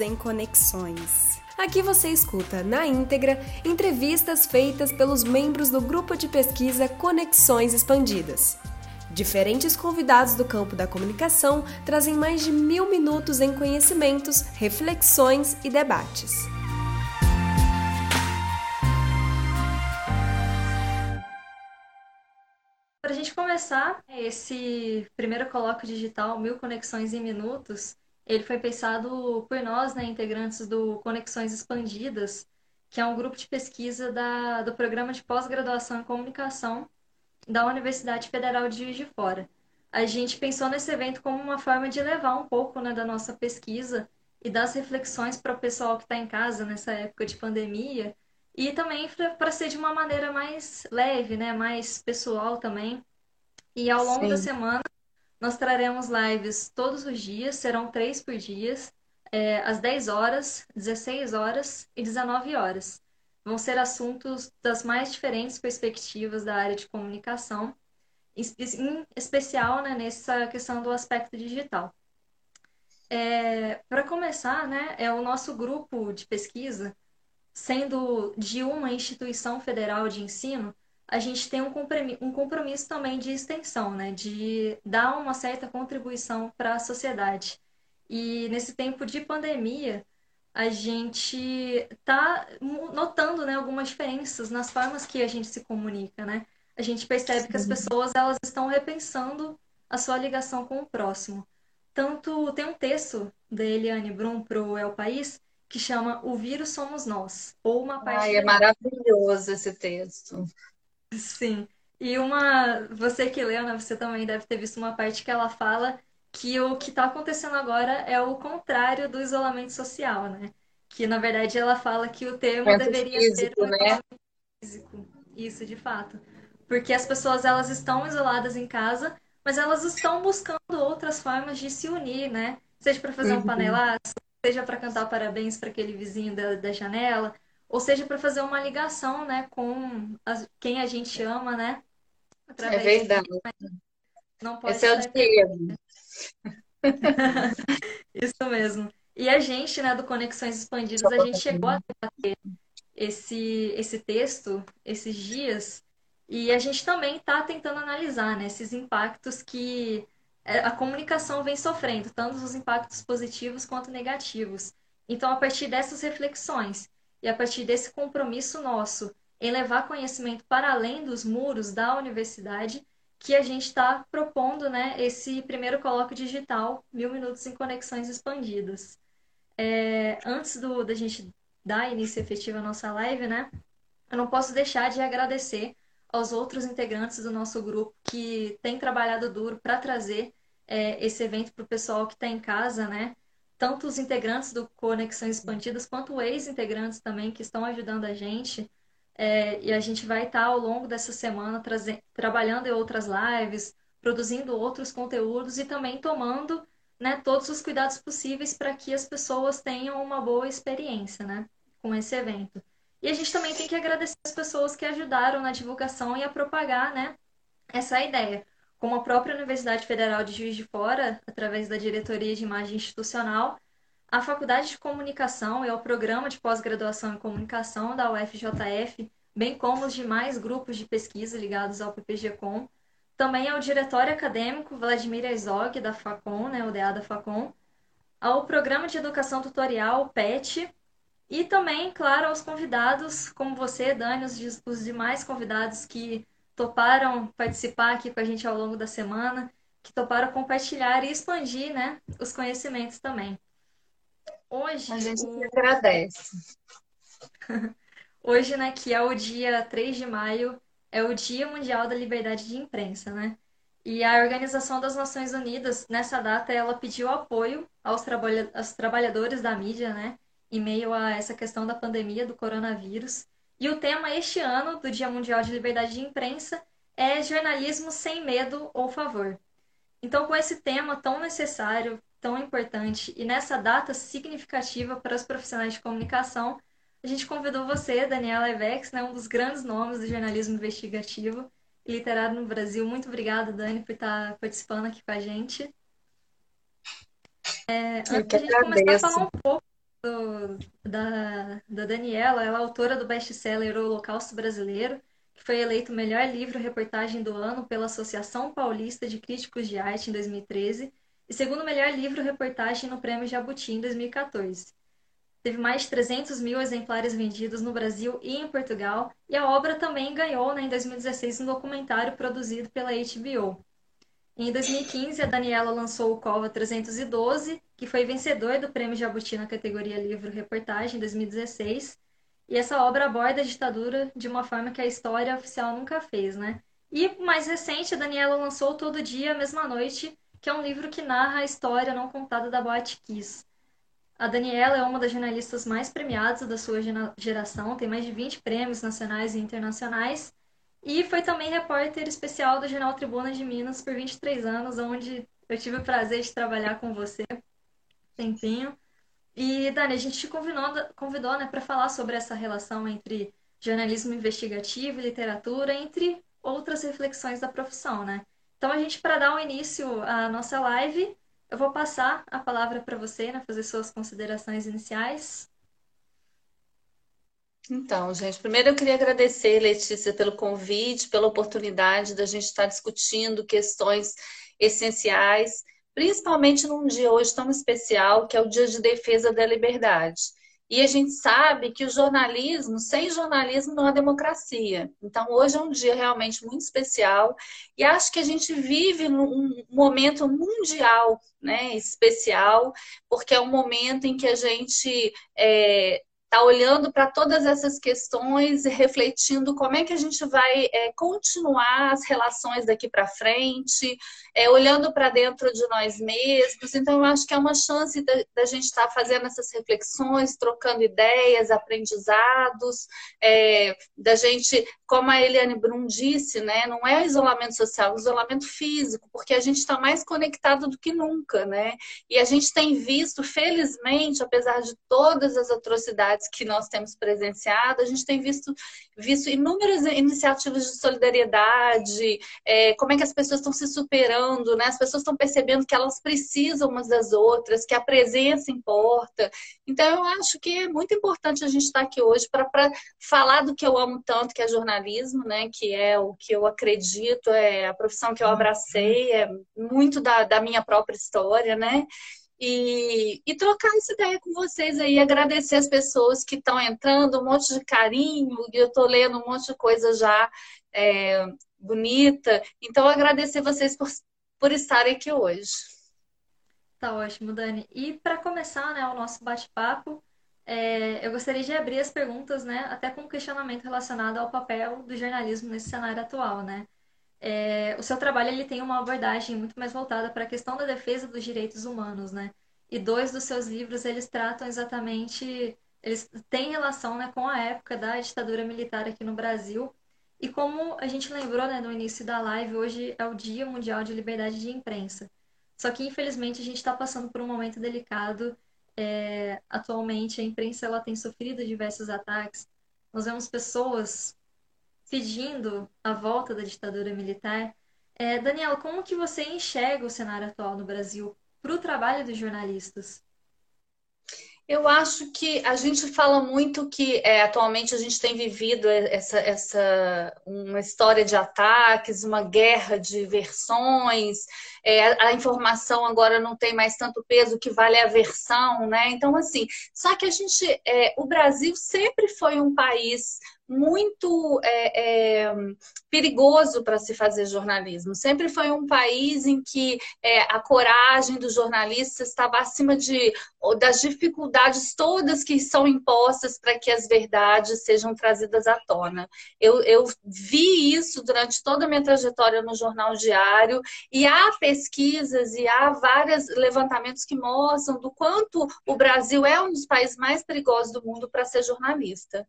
em Conexões. Aqui você escuta, na íntegra, entrevistas feitas pelos membros do grupo de pesquisa Conexões Expandidas. Diferentes convidados do campo da comunicação trazem mais de mil minutos em conhecimentos, reflexões e debates. Para a gente começar esse primeiro colóquio digital, Mil Conexões em Minutos, ele foi pensado por nós, né, integrantes do Conexões Expandidas, que é um grupo de pesquisa da, do programa de pós-graduação em comunicação da Universidade Federal de Juiz de Fora. A gente pensou nesse evento como uma forma de levar um pouco né, da nossa pesquisa e das reflexões para o pessoal que está em casa nessa época de pandemia e também para ser de uma maneira mais leve, né, mais pessoal também. E ao longo Sim. da semana nós traremos lives todos os dias, serão três por dia, é, às 10 horas, 16 horas e 19 horas. Vão ser assuntos das mais diferentes perspectivas da área de comunicação, em especial né, nessa questão do aspecto digital. É, Para começar, né, é o nosso grupo de pesquisa, sendo de uma instituição federal de ensino, a gente tem um compromisso, um compromisso também de extensão, né? de dar uma certa contribuição para a sociedade. E nesse tempo de pandemia, a gente está notando né, algumas diferenças nas formas que a gente se comunica. Né? A gente percebe Sim. que as pessoas elas estão repensando a sua ligação com o próximo. Tanto tem um texto da Eliane Brum para o El País que chama O Vírus Somos Nós, ou uma parte. Ai, é maravilhoso esse texto. Sim. E uma, você que leu, né, você também deve ter visto uma parte que ela fala que o que está acontecendo agora é o contrário do isolamento social, né? Que na verdade ela fala que o termo é deveria físico, ser o né? físico. Isso, de fato. Porque as pessoas elas estão isoladas em casa, mas elas estão buscando outras formas de se unir, né? Seja para fazer um uhum. panelaço, seja para cantar parabéns para aquele vizinho da, da janela, ou seja, para fazer uma ligação, né, com as, quem a gente ama, né? Através é verdade. De... Não pode Esse é o termo. Isso mesmo. E a gente, né, do Conexões Expandidas, a gente chegou a debater esse, esse texto esses dias e a gente também está tentando analisar né, esses impactos que é, a comunicação vem sofrendo, tanto os impactos positivos quanto negativos. Então, a partir dessas reflexões e a partir desse compromisso nosso em levar conhecimento para além dos muros da universidade, que a gente está propondo né, esse primeiro colóquio digital, Mil Minutos em Conexões Expandidas. É, antes do, da gente dar início efetivo à nossa live, né, eu não posso deixar de agradecer aos outros integrantes do nosso grupo que têm trabalhado duro para trazer é, esse evento para o pessoal que está em casa, né? Tanto os integrantes do Conexões Expandidas quanto ex-integrantes também que estão ajudando a gente. É, e a gente vai estar ao longo dessa semana trabalhando em outras lives, produzindo outros conteúdos e também tomando né, todos os cuidados possíveis para que as pessoas tenham uma boa experiência né, com esse evento. E a gente também tem que agradecer as pessoas que ajudaram na divulgação e a propagar né, essa ideia como a própria Universidade Federal de Juiz de Fora, através da Diretoria de Imagem Institucional, a Faculdade de Comunicação e o Programa de Pós-Graduação em Comunicação da UFJF, bem como os demais grupos de pesquisa ligados ao PPG-Com, também ao Diretório Acadêmico Vladimir Herzog, da FACOM, né, o DA da FACOM, ao Programa de Educação Tutorial, PET, e também, claro, aos convidados, como você, Dani, os demais convidados que toparam participar aqui com a gente ao longo da semana, que toparam compartilhar e expandir né, os conhecimentos também. Hoje. A gente o... agradece. Hoje, né, que é o dia 3 de maio, é o Dia Mundial da Liberdade de Imprensa, né? E a Organização das Nações Unidas, nessa data, ela pediu apoio aos, trabalha aos trabalhadores da mídia, né? Em meio a essa questão da pandemia do coronavírus. E o tema este ano do Dia Mundial de Liberdade de Imprensa é jornalismo sem medo ou favor. Então, com esse tema tão necessário, tão importante e nessa data significativa para os profissionais de comunicação, a gente convidou você, Daniela Evex, né, um dos grandes nomes do jornalismo investigativo e literário no Brasil. Muito obrigada, Dani, por estar participando aqui com a gente. É, antes da gente começar a falar um pouco do, da, da Daniela, ela é autora do best-seller Holocausto Brasileiro, que foi eleito o melhor livro reportagem do ano pela Associação Paulista de Críticos de Arte em 2013 e segundo melhor livro reportagem no Prêmio Jabuti em 2014. Teve mais de 300 mil exemplares vendidos no Brasil e em Portugal, e a obra também ganhou né, em 2016 um documentário produzido pela HBO. Em 2015, a Daniela lançou o Cova 312, que foi vencedor do Prêmio Jabuti na categoria Livro Reportagem em 2016. E essa obra aborda a ditadura de uma forma que a história oficial nunca fez, né? E mais recente, a Daniela lançou Todo Dia, Mesma Noite, que é um livro que narra a história não contada da Boate Kiss. A Daniela é uma das jornalistas mais premiadas da sua geração, tem mais de 20 prêmios nacionais e internacionais, e foi também repórter especial do Jornal Tribuna de Minas por 23 anos, onde eu tive o prazer de trabalhar com você tempinho. E, Dani, a gente te convidou, convidou né, para falar sobre essa relação entre jornalismo investigativo e literatura, entre outras reflexões da profissão, né? Então, a gente, para dar um início à nossa live, eu vou passar a palavra para você, né, fazer suas considerações iniciais. Então, gente, primeiro eu queria agradecer, Letícia, pelo convite, pela oportunidade da gente estar discutindo questões essenciais, principalmente num dia hoje tão especial, que é o Dia de Defesa da Liberdade. E a gente sabe que o jornalismo, sem jornalismo não há democracia. Então, hoje é um dia realmente muito especial e acho que a gente vive num momento mundial né, especial, porque é um momento em que a gente é, está olhando para todas essas questões e refletindo como é que a gente vai é, continuar as relações daqui para frente, é, olhando para dentro de nós mesmos. Então, eu acho que é uma chance da, da gente estar tá fazendo essas reflexões, trocando ideias, aprendizados, é, da gente, como a Eliane Brum disse, né, não é isolamento social, é isolamento físico, porque a gente está mais conectado do que nunca, né? E a gente tem visto, felizmente, apesar de todas as atrocidades que nós temos presenciado, a gente tem visto, visto inúmeras iniciativas de solidariedade, é, como é que as pessoas estão se superando, né? As pessoas estão percebendo que elas precisam umas das outras, que a presença importa. Então, eu acho que é muito importante a gente estar aqui hoje para falar do que eu amo tanto, que é jornalismo, né? Que é o que eu acredito, é a profissão que eu abracei, é muito da, da minha própria história, né? e, e trocar essa ideia com vocês aí, agradecer as pessoas que estão entrando, um monte de carinho, e eu estou lendo um monte de coisa já é, bonita. Então, agradecer vocês por, por estarem aqui hoje. Tá ótimo, Dani. E para começar né, o nosso bate-papo, é, eu gostaria de abrir as perguntas, né, até com um questionamento relacionado ao papel do jornalismo nesse cenário atual, né? é, o seu trabalho ele tem uma abordagem muito mais voltada para a questão da defesa dos direitos humanos, né? E dois dos seus livros eles tratam exatamente, eles têm relação né, com a época da ditadura militar aqui no Brasil. E como a gente lembrou né, no início da live, hoje é o Dia Mundial de Liberdade de Imprensa. Só que infelizmente a gente está passando por um momento delicado. É, atualmente a imprensa ela tem sofrido diversos ataques. Nós vemos pessoas pedindo a volta da ditadura militar. É, como que você enxerga o cenário atual no Brasil para o trabalho dos jornalistas? Eu acho que a gente fala muito que é, atualmente a gente tem vivido essa, essa uma história de ataques, uma guerra de versões, é, a informação agora não tem mais tanto peso que vale a versão, né? Então, assim, só que a gente, é, o Brasil sempre foi um país muito é, é, perigoso para se fazer jornalismo. Sempre foi um país em que é, a coragem dos jornalistas estava acima de, das dificuldades todas que são impostas para que as verdades sejam trazidas à tona. Eu, eu vi isso durante toda a minha trajetória no Jornal Diário e há pesquisas e há vários levantamentos que mostram do quanto o Brasil é um dos países mais perigosos do mundo para ser jornalista.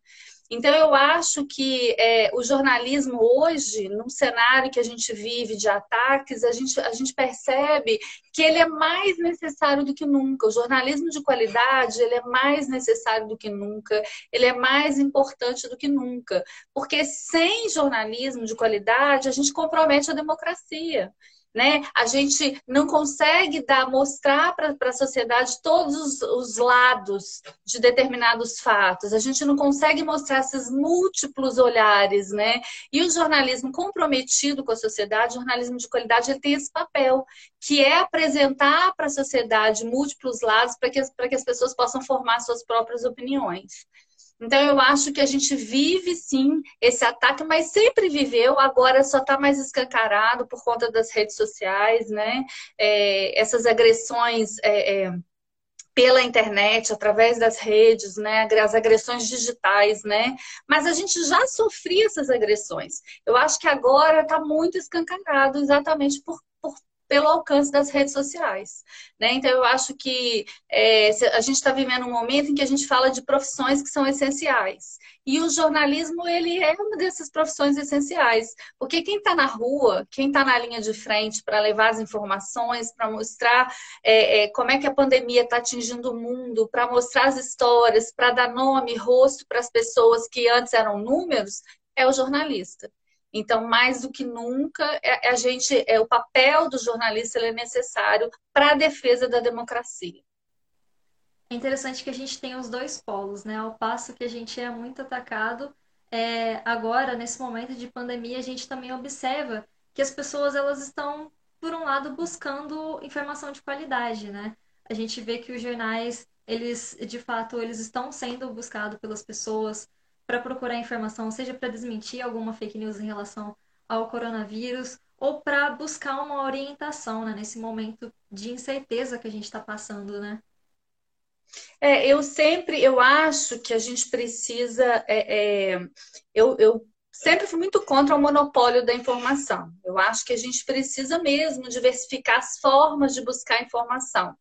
Então, eu acho que é, o jornalismo hoje, num cenário que a gente vive de ataques, a gente, a gente percebe que ele é mais necessário do que nunca. O jornalismo de qualidade, ele é mais necessário do que nunca, ele é mais importante do que nunca. Porque sem jornalismo de qualidade, a gente compromete a democracia. Né? A gente não consegue dar, mostrar para a sociedade todos os, os, lados de determinados fatos. A gente não consegue mostrar esses múltiplos olhares, né? E o jornalismo comprometido com a sociedade, o jornalismo de qualidade, ele tem esse papel, que é apresentar para a sociedade múltiplos lados para que, que as pessoas possam formar suas próprias opiniões. Então, eu acho que a gente vive sim esse ataque, mas sempre viveu, agora só está mais escancarado por conta das redes sociais, né? É, essas agressões. É, é, pela internet, através das redes, né, as agressões digitais, né? Mas a gente já sofria essas agressões. Eu acho que agora está muito escancarado, exatamente por, pelo alcance das redes sociais. Né? Então, eu acho que é, a gente está vivendo um momento em que a gente fala de profissões que são essenciais. E o jornalismo, ele é uma dessas profissões essenciais. Porque quem está na rua, quem está na linha de frente para levar as informações, para mostrar é, é, como é que a pandemia está atingindo o mundo, para mostrar as histórias, para dar nome, rosto para as pessoas que antes eram números, é o jornalista. Então, mais do que nunca, é, é, a gente, é o papel do jornalista é necessário para a defesa da democracia. É interessante que a gente tem os dois polos, né? Ao passo que a gente é muito atacado, é, agora, nesse momento de pandemia, a gente também observa que as pessoas elas estão, por um lado, buscando informação de qualidade, né? A gente vê que os jornais, eles, de fato, eles estão sendo buscados pelas pessoas, para procurar informação, seja para desmentir alguma fake news em relação ao coronavírus ou para buscar uma orientação né, nesse momento de incerteza que a gente está passando, né? É, eu sempre, eu acho que a gente precisa, é, é, eu, eu sempre fui muito contra o monopólio da informação. Eu acho que a gente precisa mesmo diversificar as formas de buscar informação.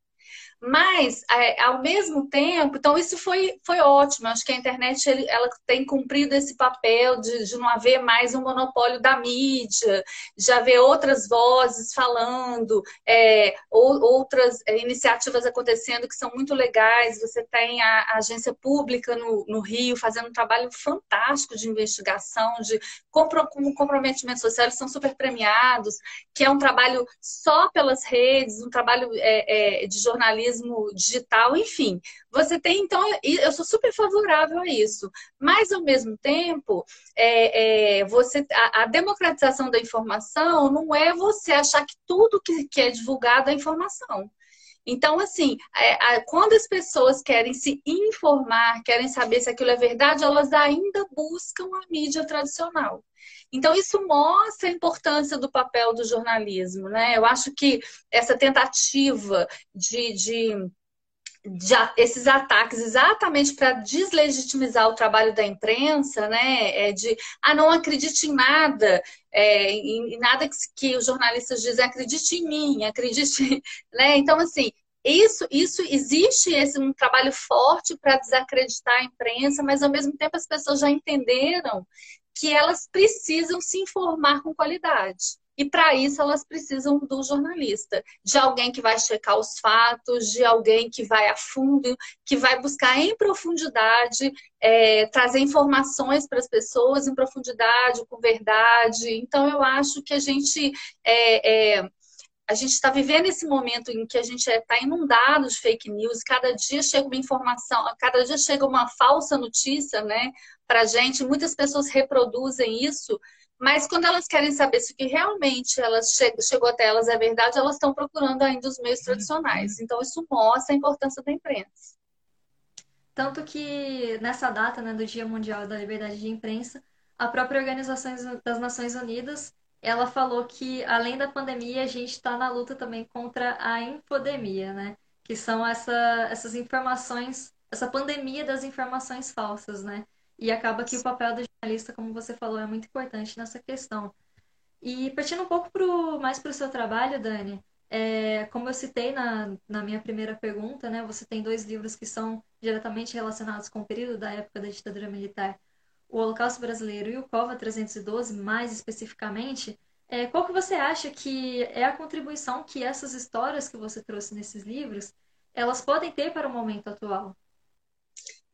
Mas, é, ao mesmo tempo, então isso foi, foi ótimo. Acho que a internet ele, ela tem cumprido esse papel de, de não haver mais um monopólio da mídia, de haver outras vozes falando, é, ou, outras é, iniciativas acontecendo que são muito legais. Você tem a, a agência pública no, no, Rio fazendo um trabalho fantástico de investigação, de compro, comprometimento social, eles são super premiados, que é um trabalho só pelas redes, um trabalho é, é de jornalismo digital, enfim. Você tem, então, eu sou super favorável a isso. Mas, ao mesmo tempo, é, é, você, a, a, democratização da informação não é você achar que tudo que, que é divulgado é informação. Então, assim, é, quando as pessoas querem se informar, querem saber se aquilo é verdade, elas ainda buscam a mídia tradicional. Então, isso mostra a importância do papel do jornalismo, né? Eu acho que essa tentativa de, de de, esses ataques exatamente para deslegitimizar o trabalho da imprensa, né? É de ah, não acredite em nada, é, em, nada que, que, os jornalistas dizem, acredite em mim, acredite, né? Então, assim, isso, isso existe esse um trabalho forte para desacreditar a imprensa, mas ao mesmo tempo as pessoas já entenderam que elas precisam se informar com qualidade. E para isso elas precisam do jornalista, de alguém que vai checar os fatos, de alguém que vai a fundo, que vai buscar em profundidade, é, trazer informações para as pessoas em profundidade, com verdade. Então eu acho que a gente é, é, a gente está vivendo esse momento em que a gente está inundado de fake news, cada dia chega uma informação, cada dia chega uma falsa notícia, né, para a gente. Muitas pessoas reproduzem isso, mas quando elas querem saber se o que realmente elas chegou, chegou até elas é verdade, elas estão procurando ainda os meios tradicionais. Então isso mostra a importância da imprensa. Tanto que nessa data, né, do Dia Mundial da Liberdade de Imprensa, a própria Organização das Nações Unidas ela falou que, além da pandemia, a gente está na luta também contra a infodemia, né? Que são essa, essas informações, essa pandemia das informações falsas, né? E acaba que o papel do jornalista, como você falou, é muito importante nessa questão. E partindo um pouco pro, mais para o seu trabalho, Dani, é, como eu citei na, na minha primeira pergunta, né? Você tem dois livros que são diretamente relacionados com o período da época da ditadura militar o Holocausto Brasileiro e o COVA 312, mais especificamente, é, qual que você acha que é a contribuição que essas histórias que você trouxe nesses livros, elas podem ter para o momento atual?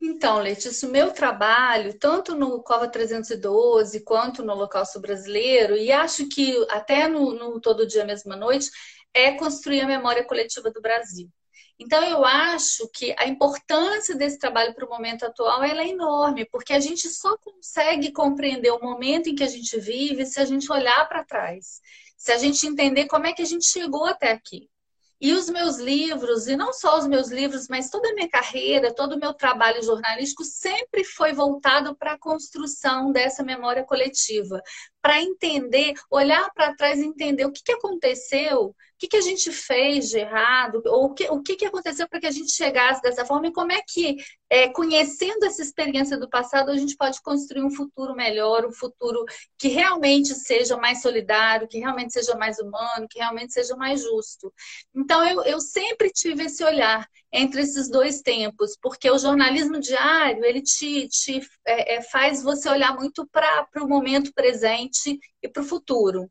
Então, Letícia, o meu trabalho, tanto no Cova 312 quanto no Holocausto Brasileiro, e acho que até no, no Todo Dia Mesma Noite, é construir a memória coletiva do Brasil. Então, eu acho que a importância desse trabalho para o momento atual é enorme, porque a gente só consegue compreender o momento em que a gente vive se a gente olhar para trás, se a gente entender como é que a gente chegou até aqui. E os meus livros, e não só os meus livros, mas toda a minha carreira, todo o meu trabalho jornalístico sempre foi voltado para a construção dessa memória coletiva, para entender, olhar para trás e entender o que, que aconteceu que, que a gente fez de errado, ou o que, o que, que aconteceu para que a gente chegasse dessa forma, e como é que, é, conhecendo essa experiência do passado, a gente pode construir um futuro melhor, um futuro que realmente seja mais solidário, que realmente seja mais humano, que realmente seja mais justo. Então, eu, eu sempre tive esse olhar entre esses dois tempos, porque o jornalismo diário, ele te, te é, é, faz você olhar muito para o momento presente e para o futuro.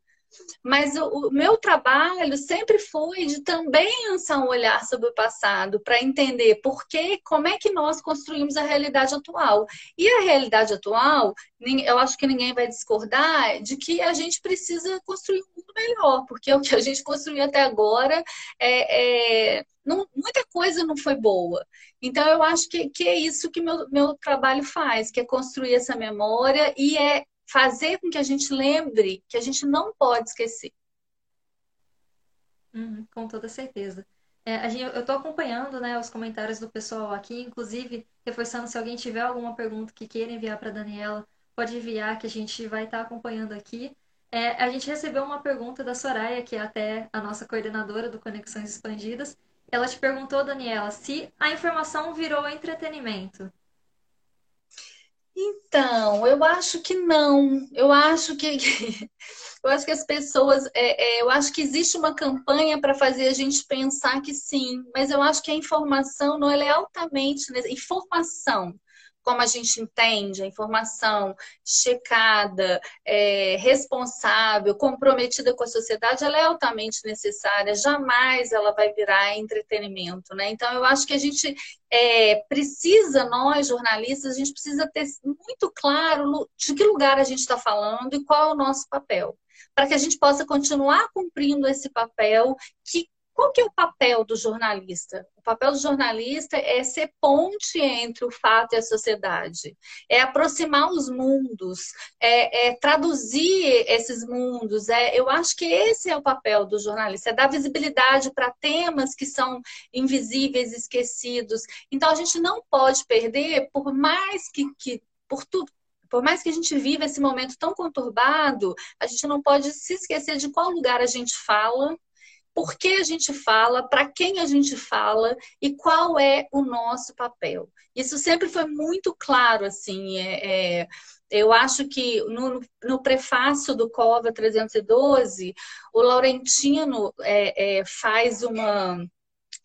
Mas o, o, meu trabalho sempre foi de também lançar um olhar sobre o passado, para entender por que, como é que nós construímos a realidade atual. E a realidade atual, eu acho que ninguém vai discordar de que a gente precisa construir um mundo melhor, porque o que a gente construiu até agora é, é não, muita coisa não foi boa. Então, eu acho que, que é isso que meu, meu trabalho faz, que é construir essa memória e é fazer com que a gente lembre que a gente não pode esquecer. Uhum, com toda certeza. É, gente, eu estou acompanhando né, os comentários do pessoal aqui, inclusive reforçando se alguém tiver alguma pergunta que queira enviar para Daniela, pode enviar que a gente vai estar tá acompanhando aqui. É, a gente recebeu uma pergunta da Soraya, que é até a nossa coordenadora do Conexões Expandidas. Ela te perguntou, Daniela, se a informação virou entretenimento. Então, eu acho que não. Eu acho que, eu acho que as pessoas, é, é, eu acho que existe uma campanha para fazer a gente pensar que sim, mas eu acho que a informação não é altamente informação como a gente entende a informação checada, é, responsável, comprometida com a sociedade, ela é altamente necessária. Jamais ela vai virar entretenimento, né? Então, eu acho que a gente é, precisa, nós jornalistas, a gente precisa ter muito claro de que lugar a gente está falando e qual é o nosso papel para que a gente possa continuar cumprindo esse papel que qual que é o papel do jornalista? O papel do jornalista é ser ponte entre o fato e a sociedade, é aproximar os mundos, é, é traduzir esses mundos. É, eu acho que esse é o papel do jornalista, é dar visibilidade para temas que são invisíveis, esquecidos. Então a gente não pode perder, por mais que, que por tudo por mais que a gente viva esse momento tão conturbado, a gente não pode se esquecer de qual lugar a gente fala, por que a gente fala, para quem a gente fala e qual é o nosso papel. Isso sempre foi muito claro, assim, é, é, eu acho que no, no, prefácio do COVA 312, o Laurentino é, é, faz uma.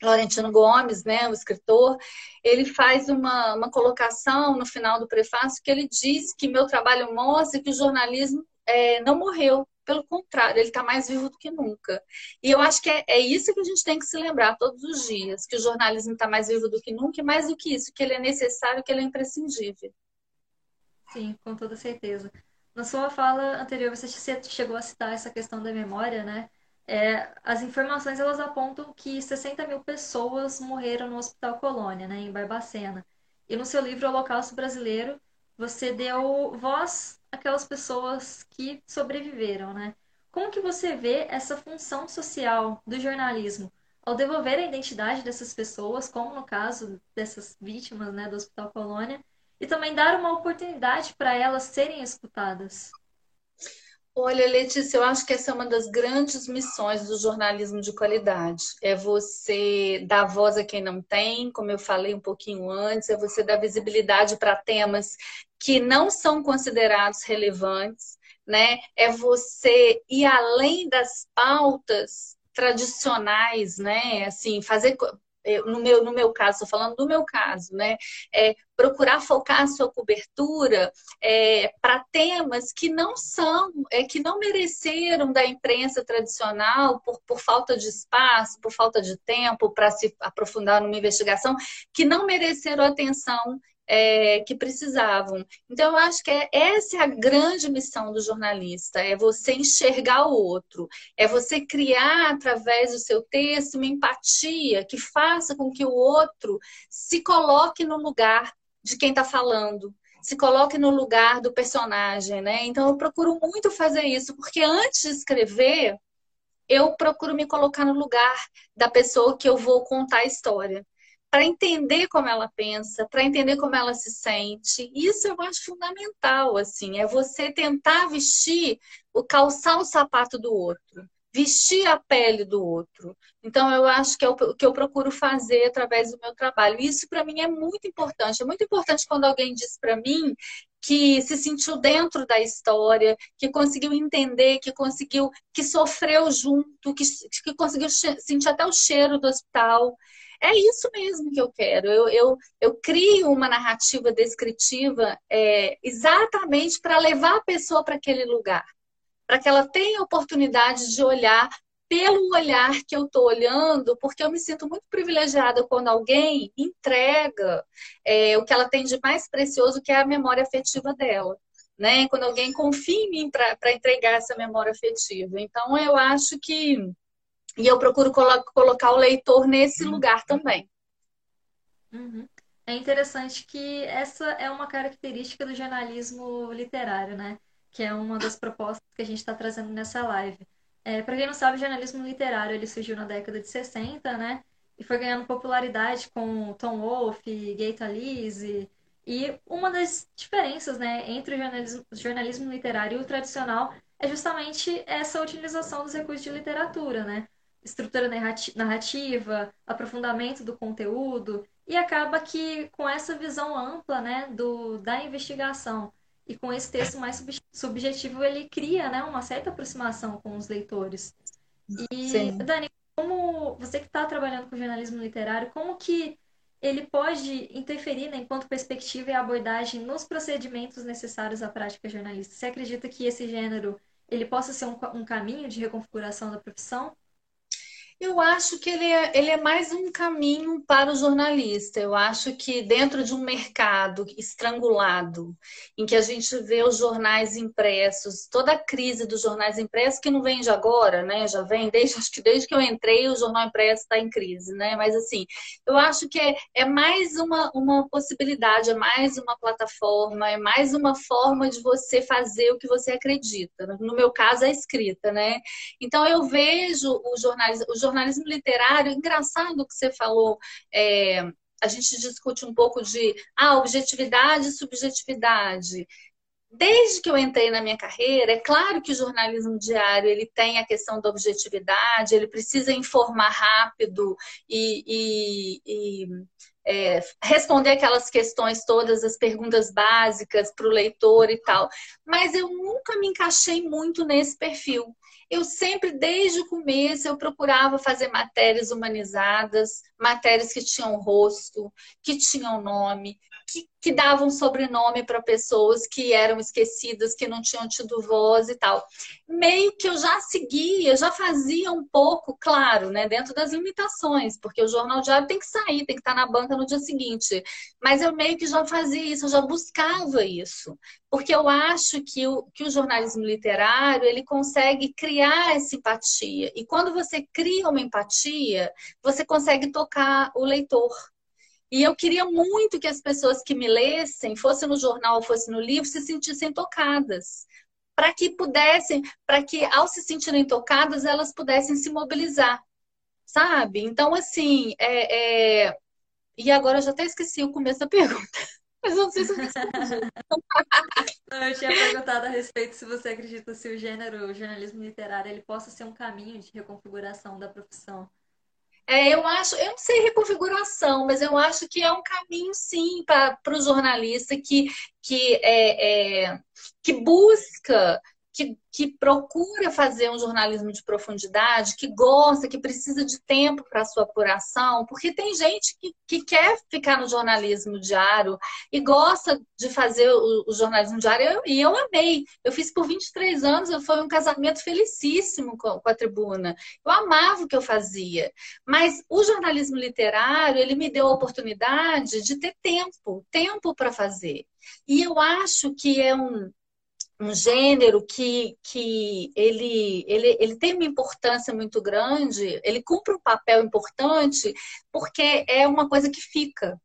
Laurentino Gomes, né, o escritor, ele faz uma, uma colocação no final do prefácio que ele diz que meu trabalho mostra que o jornalismo é, não morreu, pelo contrário, ele está mais vivo do que nunca. E eu acho que é, é, isso que a gente tem que se lembrar todos os dias, que o jornalismo está mais vivo do que nunca, e mais do que isso, que ele é necessário, que ele é imprescindível. Sim, com toda certeza. Na sua fala anterior, você chegou a citar essa questão da memória, né? É, as informações elas apontam que 60 mil pessoas morreram no Hospital Colônia, né, em Barbacena. E no seu livro Holocausto Brasileiro, você deu voz aquelas pessoas que sobreviveram, né? Como que você vê essa função social do jornalismo ao devolver a identidade dessas pessoas, como no caso dessas vítimas, né, do Hospital Colônia, e também dar uma oportunidade para elas serem escutadas? Olha, Letícia, eu acho que essa é uma das grandes missões do jornalismo de qualidade. É você dar voz a quem não tem, como eu falei um pouquinho antes, é você dar visibilidade para temas que não são considerados relevantes, né? É você ir além das pautas tradicionais, né? Assim, fazer no meu, no meu caso, estou falando do meu caso, né? É, procurar focar a sua cobertura é, para temas que não são, é, que não mereceram da imprensa tradicional por, por falta de espaço, por falta de tempo para se aprofundar numa investigação, que não mereceram atenção é, que precisavam. Então, eu acho que é, essa é a grande missão do jornalista: é você enxergar o outro, é você criar, através do seu texto, uma empatia que faça com que o outro se coloque no lugar de quem está falando. Se coloque no lugar do personagem, né? Então eu procuro muito fazer isso, porque antes de escrever, eu procuro me colocar no lugar da pessoa que eu vou contar a história para entender como ela pensa, para entender como ela se sente. Isso eu acho fundamental, assim, é você tentar vestir, o calçar o sapato do outro, vestir a pele do outro. Então eu acho que é o que eu procuro fazer através do meu trabalho. Isso para mim é muito importante. É muito importante quando alguém diz para mim que se sentiu dentro da história, que conseguiu entender, que conseguiu, que sofreu junto, que, que conseguiu sentir até o cheiro do hospital. É isso mesmo que eu quero. Eu, eu, eu crio uma narrativa descritiva é, exatamente para levar a pessoa para aquele lugar, para que ela tenha a oportunidade de olhar pelo olhar que eu estou olhando, porque eu me sinto muito privilegiada quando alguém entrega é, o que ela tem de mais precioso, que é a memória afetiva dela. Né? Quando alguém confia em mim para entregar essa memória afetiva. Então, eu acho que e eu procuro colo colocar o leitor nesse uhum. lugar também. Uhum. É interessante que essa é uma característica do jornalismo literário, né? Que é uma das propostas que a gente está trazendo nessa live. É, Para quem não sabe, o jornalismo literário ele surgiu na década de 60, né? E foi ganhando popularidade com Tom Wolfe, Gay Talese. E uma das diferenças né, entre o jornalismo, o jornalismo literário e o tradicional é justamente essa utilização dos recursos de literatura, né? Estrutura narrativa, aprofundamento do conteúdo, e acaba que com essa visão ampla né, do, da investigação e com esse texto mais subjetivo, ele cria né, uma certa aproximação com os leitores. E, Sim. Dani, como você que está trabalhando com jornalismo literário, como que ele pode interferir né, enquanto perspectiva e abordagem nos procedimentos necessários à prática jornalística? Você acredita que esse gênero ele possa ser um, um caminho de reconfiguração da profissão? Eu acho que ele é, ele é mais um caminho para o jornalista. Eu acho que dentro de um mercado estrangulado, em que a gente vê os jornais impressos, toda a crise dos jornais impressos, que não vem de agora, né? Já vem desde, acho que desde que eu entrei, o jornal impresso está em crise, né? Mas assim, eu acho que é, é mais uma, uma possibilidade, é mais uma plataforma, é mais uma forma de você fazer o que você acredita. No meu caso, a escrita, né? Então eu vejo o jornalismo jornalismo literário, engraçado o que você falou, é, a gente discute um pouco de ah, objetividade e subjetividade. Desde que eu entrei na minha carreira, é claro que o jornalismo diário ele tem a questão da objetividade, ele precisa informar rápido e, e, e é, responder aquelas questões todas, as perguntas básicas para o leitor e tal. Mas eu nunca me encaixei muito nesse perfil eu sempre, desde o começo, eu procurava fazer matérias humanizadas, matérias que tinham rosto, que tinham nome, que, que davam sobrenome para pessoas que eram esquecidas, que não tinham tido voz e tal. Meio que eu já seguia, já fazia um pouco, claro, né, dentro das limitações, porque o jornal diário tem que sair, tem que estar na banca no dia seguinte. Mas eu meio que já fazia isso, eu já buscava isso. Porque eu acho que o, que o jornalismo literário ele consegue criar essa empatia. E quando você cria uma empatia, você consegue tocar o leitor. E eu queria muito que as pessoas que me lessem, fosse no jornal fosse no livro, se sentissem tocadas. Para que pudessem, para que ao se sentirem tocadas, elas pudessem se mobilizar. Sabe? Então, assim, é, é... e agora eu já até esqueci o começo da pergunta. Mas não sei se eu Eu tinha perguntado a respeito se você acredita se o gênero, o jornalismo literário, ele possa ser um caminho de reconfiguração da profissão. É, eu acho, eu não sei reconfiguração, mas eu acho que é um caminho sim para o jornalista que, que, é, é, que busca que, que procura fazer um jornalismo de profundidade, que gosta, que precisa de tempo para sua apuração, porque tem gente que, que quer ficar no jornalismo diário e gosta de fazer o, o jornalismo diário, eu, e eu amei. Eu fiz por 23 anos, foi um casamento felicíssimo com, com a tribuna. Eu amava o que eu fazia. Mas o jornalismo literário, ele me deu a oportunidade de ter tempo, tempo para fazer. E eu acho que é um, um gênero que, que ele, ele, ele tem uma importância muito grande, ele cumpre um papel importante porque é uma coisa que fica.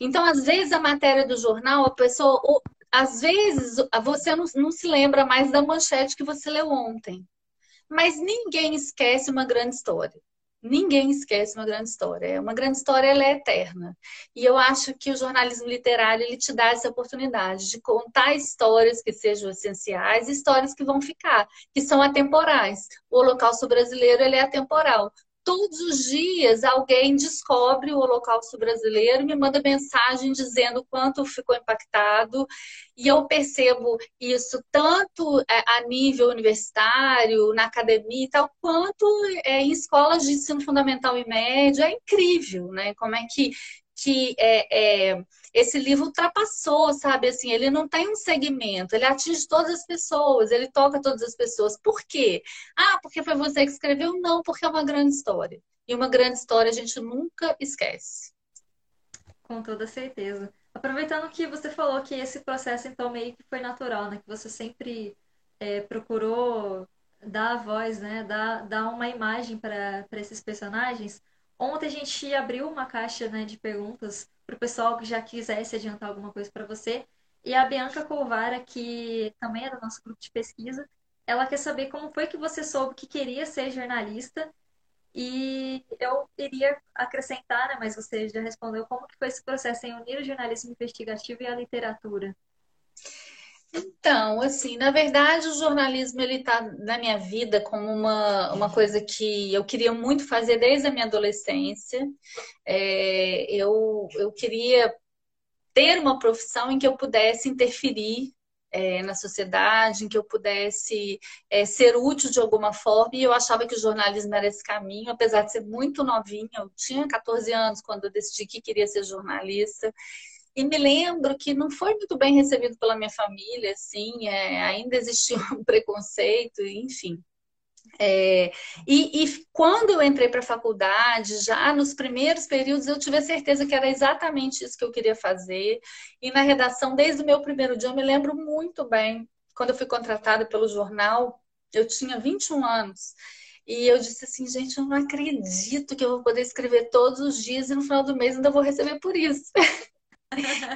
Então, às vezes, a matéria do jornal, a pessoa, ou, às vezes, você não, não se lembra mais da manchete que você leu ontem. Mas ninguém esquece uma grande história. Ninguém esquece uma grande história. Uma grande história ela é eterna. E eu acho que o jornalismo literário ele te dá essa oportunidade de contar histórias que sejam essenciais, histórias que vão ficar, que são atemporais. O Holocausto brasileiro ele é atemporal todos os dias alguém descobre o Holocausto brasileiro me manda mensagem dizendo quanto ficou impactado. E eu percebo isso tanto é, a nível universitário, na academia e tal, quanto é, em escolas de ensino fundamental e médio. É incrível, né? Como é que, que é, é esse livro ultrapassou, sabe? Assim, ele não tem um segmento, ele atinge todas as pessoas, ele toca todas as pessoas. Por quê? Ah, porque foi você que escreveu? Não, porque é uma grande história. E uma grande história a gente nunca esquece. Com toda certeza. Aproveitando que você falou que esse processo, então, meio que foi natural, né? Que você sempre é, procurou dar a voz, né? Dar, dar uma imagem para esses personagens. Ontem a gente abriu uma caixa né, de perguntas para o pessoal que já quisesse adiantar alguma coisa para você. E a Bianca Colvara, que também é do nosso grupo de pesquisa, ela quer saber como foi que você soube que queria ser jornalista. E eu iria acrescentar, né, mas você já respondeu, como que foi esse processo em unir o jornalismo investigativo e a literatura? Então, assim, na verdade, o jornalismo ele está na minha vida como uma, uma coisa que eu queria muito fazer desde a minha adolescência. É, eu, eu queria ter uma profissão em que eu pudesse interferir é, na sociedade, em que eu pudesse é, ser útil de alguma forma, e eu achava que o jornalismo era esse caminho, apesar de ser muito novinha, eu tinha 14 anos quando eu decidi que queria ser jornalista. E me lembro que não foi muito bem recebido pela minha família, assim, é, ainda existia um preconceito, enfim. É, e, e, quando eu entrei para a faculdade, já nos primeiros períodos, eu tive a certeza que era exatamente isso que eu queria fazer. E na redação, desde o meu primeiro dia, eu me lembro muito bem, quando eu fui contratada pelo jornal, eu tinha 21 anos. E eu disse assim, gente, eu não acredito que eu vou poder escrever todos os dias e no final do mês ainda vou receber por isso.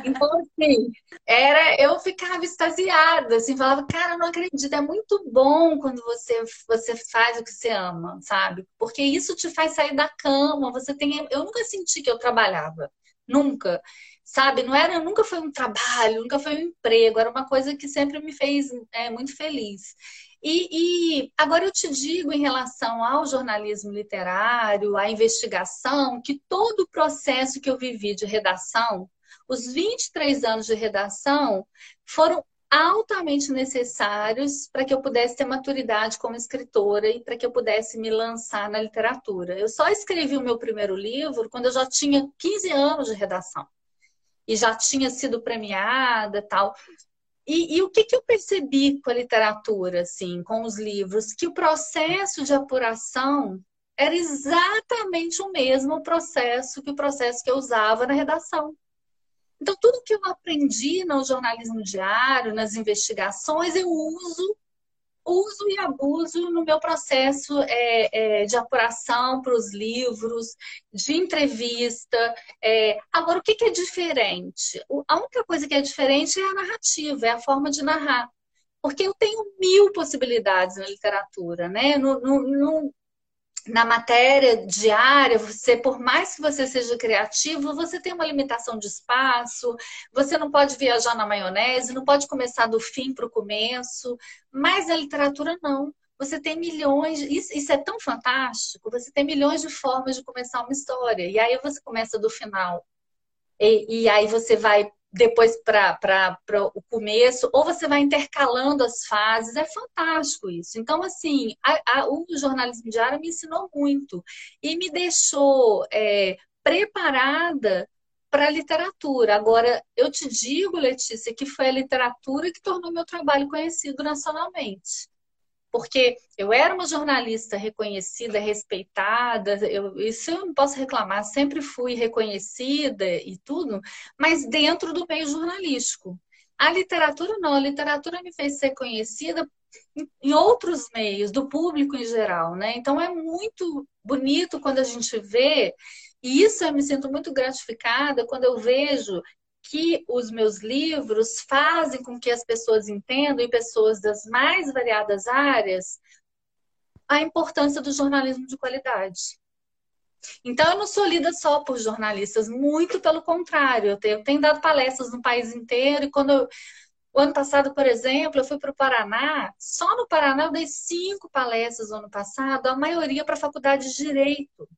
Então, assim, era, eu ficava extasiada, assim, falava, cara, não acredito, é muito bom quando você, você faz o que você ama, sabe? Porque isso te faz sair da cama, você tem. Eu nunca senti que eu trabalhava, nunca. Sabe, não era, nunca foi um trabalho, nunca foi um emprego, era uma coisa que sempre me fez é, muito feliz. E, e, agora eu te digo em relação ao jornalismo literário, à investigação, que todo o processo que eu vivi de redação, os 23 anos de redação foram altamente necessários para que eu pudesse ter maturidade como escritora e para que eu pudesse me lançar na literatura. Eu só escrevi o meu primeiro livro quando eu já tinha 15 anos de redação e já tinha sido premiada tal. E, e, o que, que eu percebi com a literatura, assim, com os livros? Que o processo de apuração era exatamente o mesmo processo que o processo que eu usava na redação. Então, tudo que eu aprendi no jornalismo diário, nas investigações, eu uso, uso e abuso no meu processo é, é, de apuração para os livros, de entrevista. É... Agora, o que, que é diferente? A única coisa que é diferente é a narrativa, é a forma de narrar porque eu tenho mil possibilidades na literatura, né? No, no, no, na matéria diária, você, por mais que você seja criativo, você tem uma limitação de espaço, você não pode viajar na maionese, não pode começar do fim para o começo, mas na literatura não. Você tem milhões, isso, isso, é tão fantástico, você tem milhões de formas de começar uma história. E aí você começa do final. E, e aí você vai depois para o começo, ou você vai intercalando as fases, é fantástico isso. Então, assim, a, a, o jornalismo diário me ensinou muito e me deixou é, preparada para a literatura. Agora, eu te digo, Letícia, que foi a literatura que tornou meu trabalho conhecido nacionalmente porque eu era uma jornalista reconhecida, respeitada, eu, isso eu não posso reclamar, sempre fui reconhecida e tudo, mas dentro do meio jornalístico. A literatura não, a literatura me fez ser conhecida em outros meios, do público em geral, né? Então é muito bonito quando a gente vê, e isso eu me sinto muito gratificada quando eu vejo que os meus livros fazem com que as pessoas entendam, e pessoas das mais variadas áreas, a importância do jornalismo de qualidade. Então, eu não sou lida só por jornalistas, muito pelo contrário. Eu tenho, tenho dado palestras no país inteiro, e quando eu, o ano passado, por exemplo, eu fui para o Paraná. Só no Paraná eu dei cinco palestras no ano passado, a maioria para a faculdade de Direito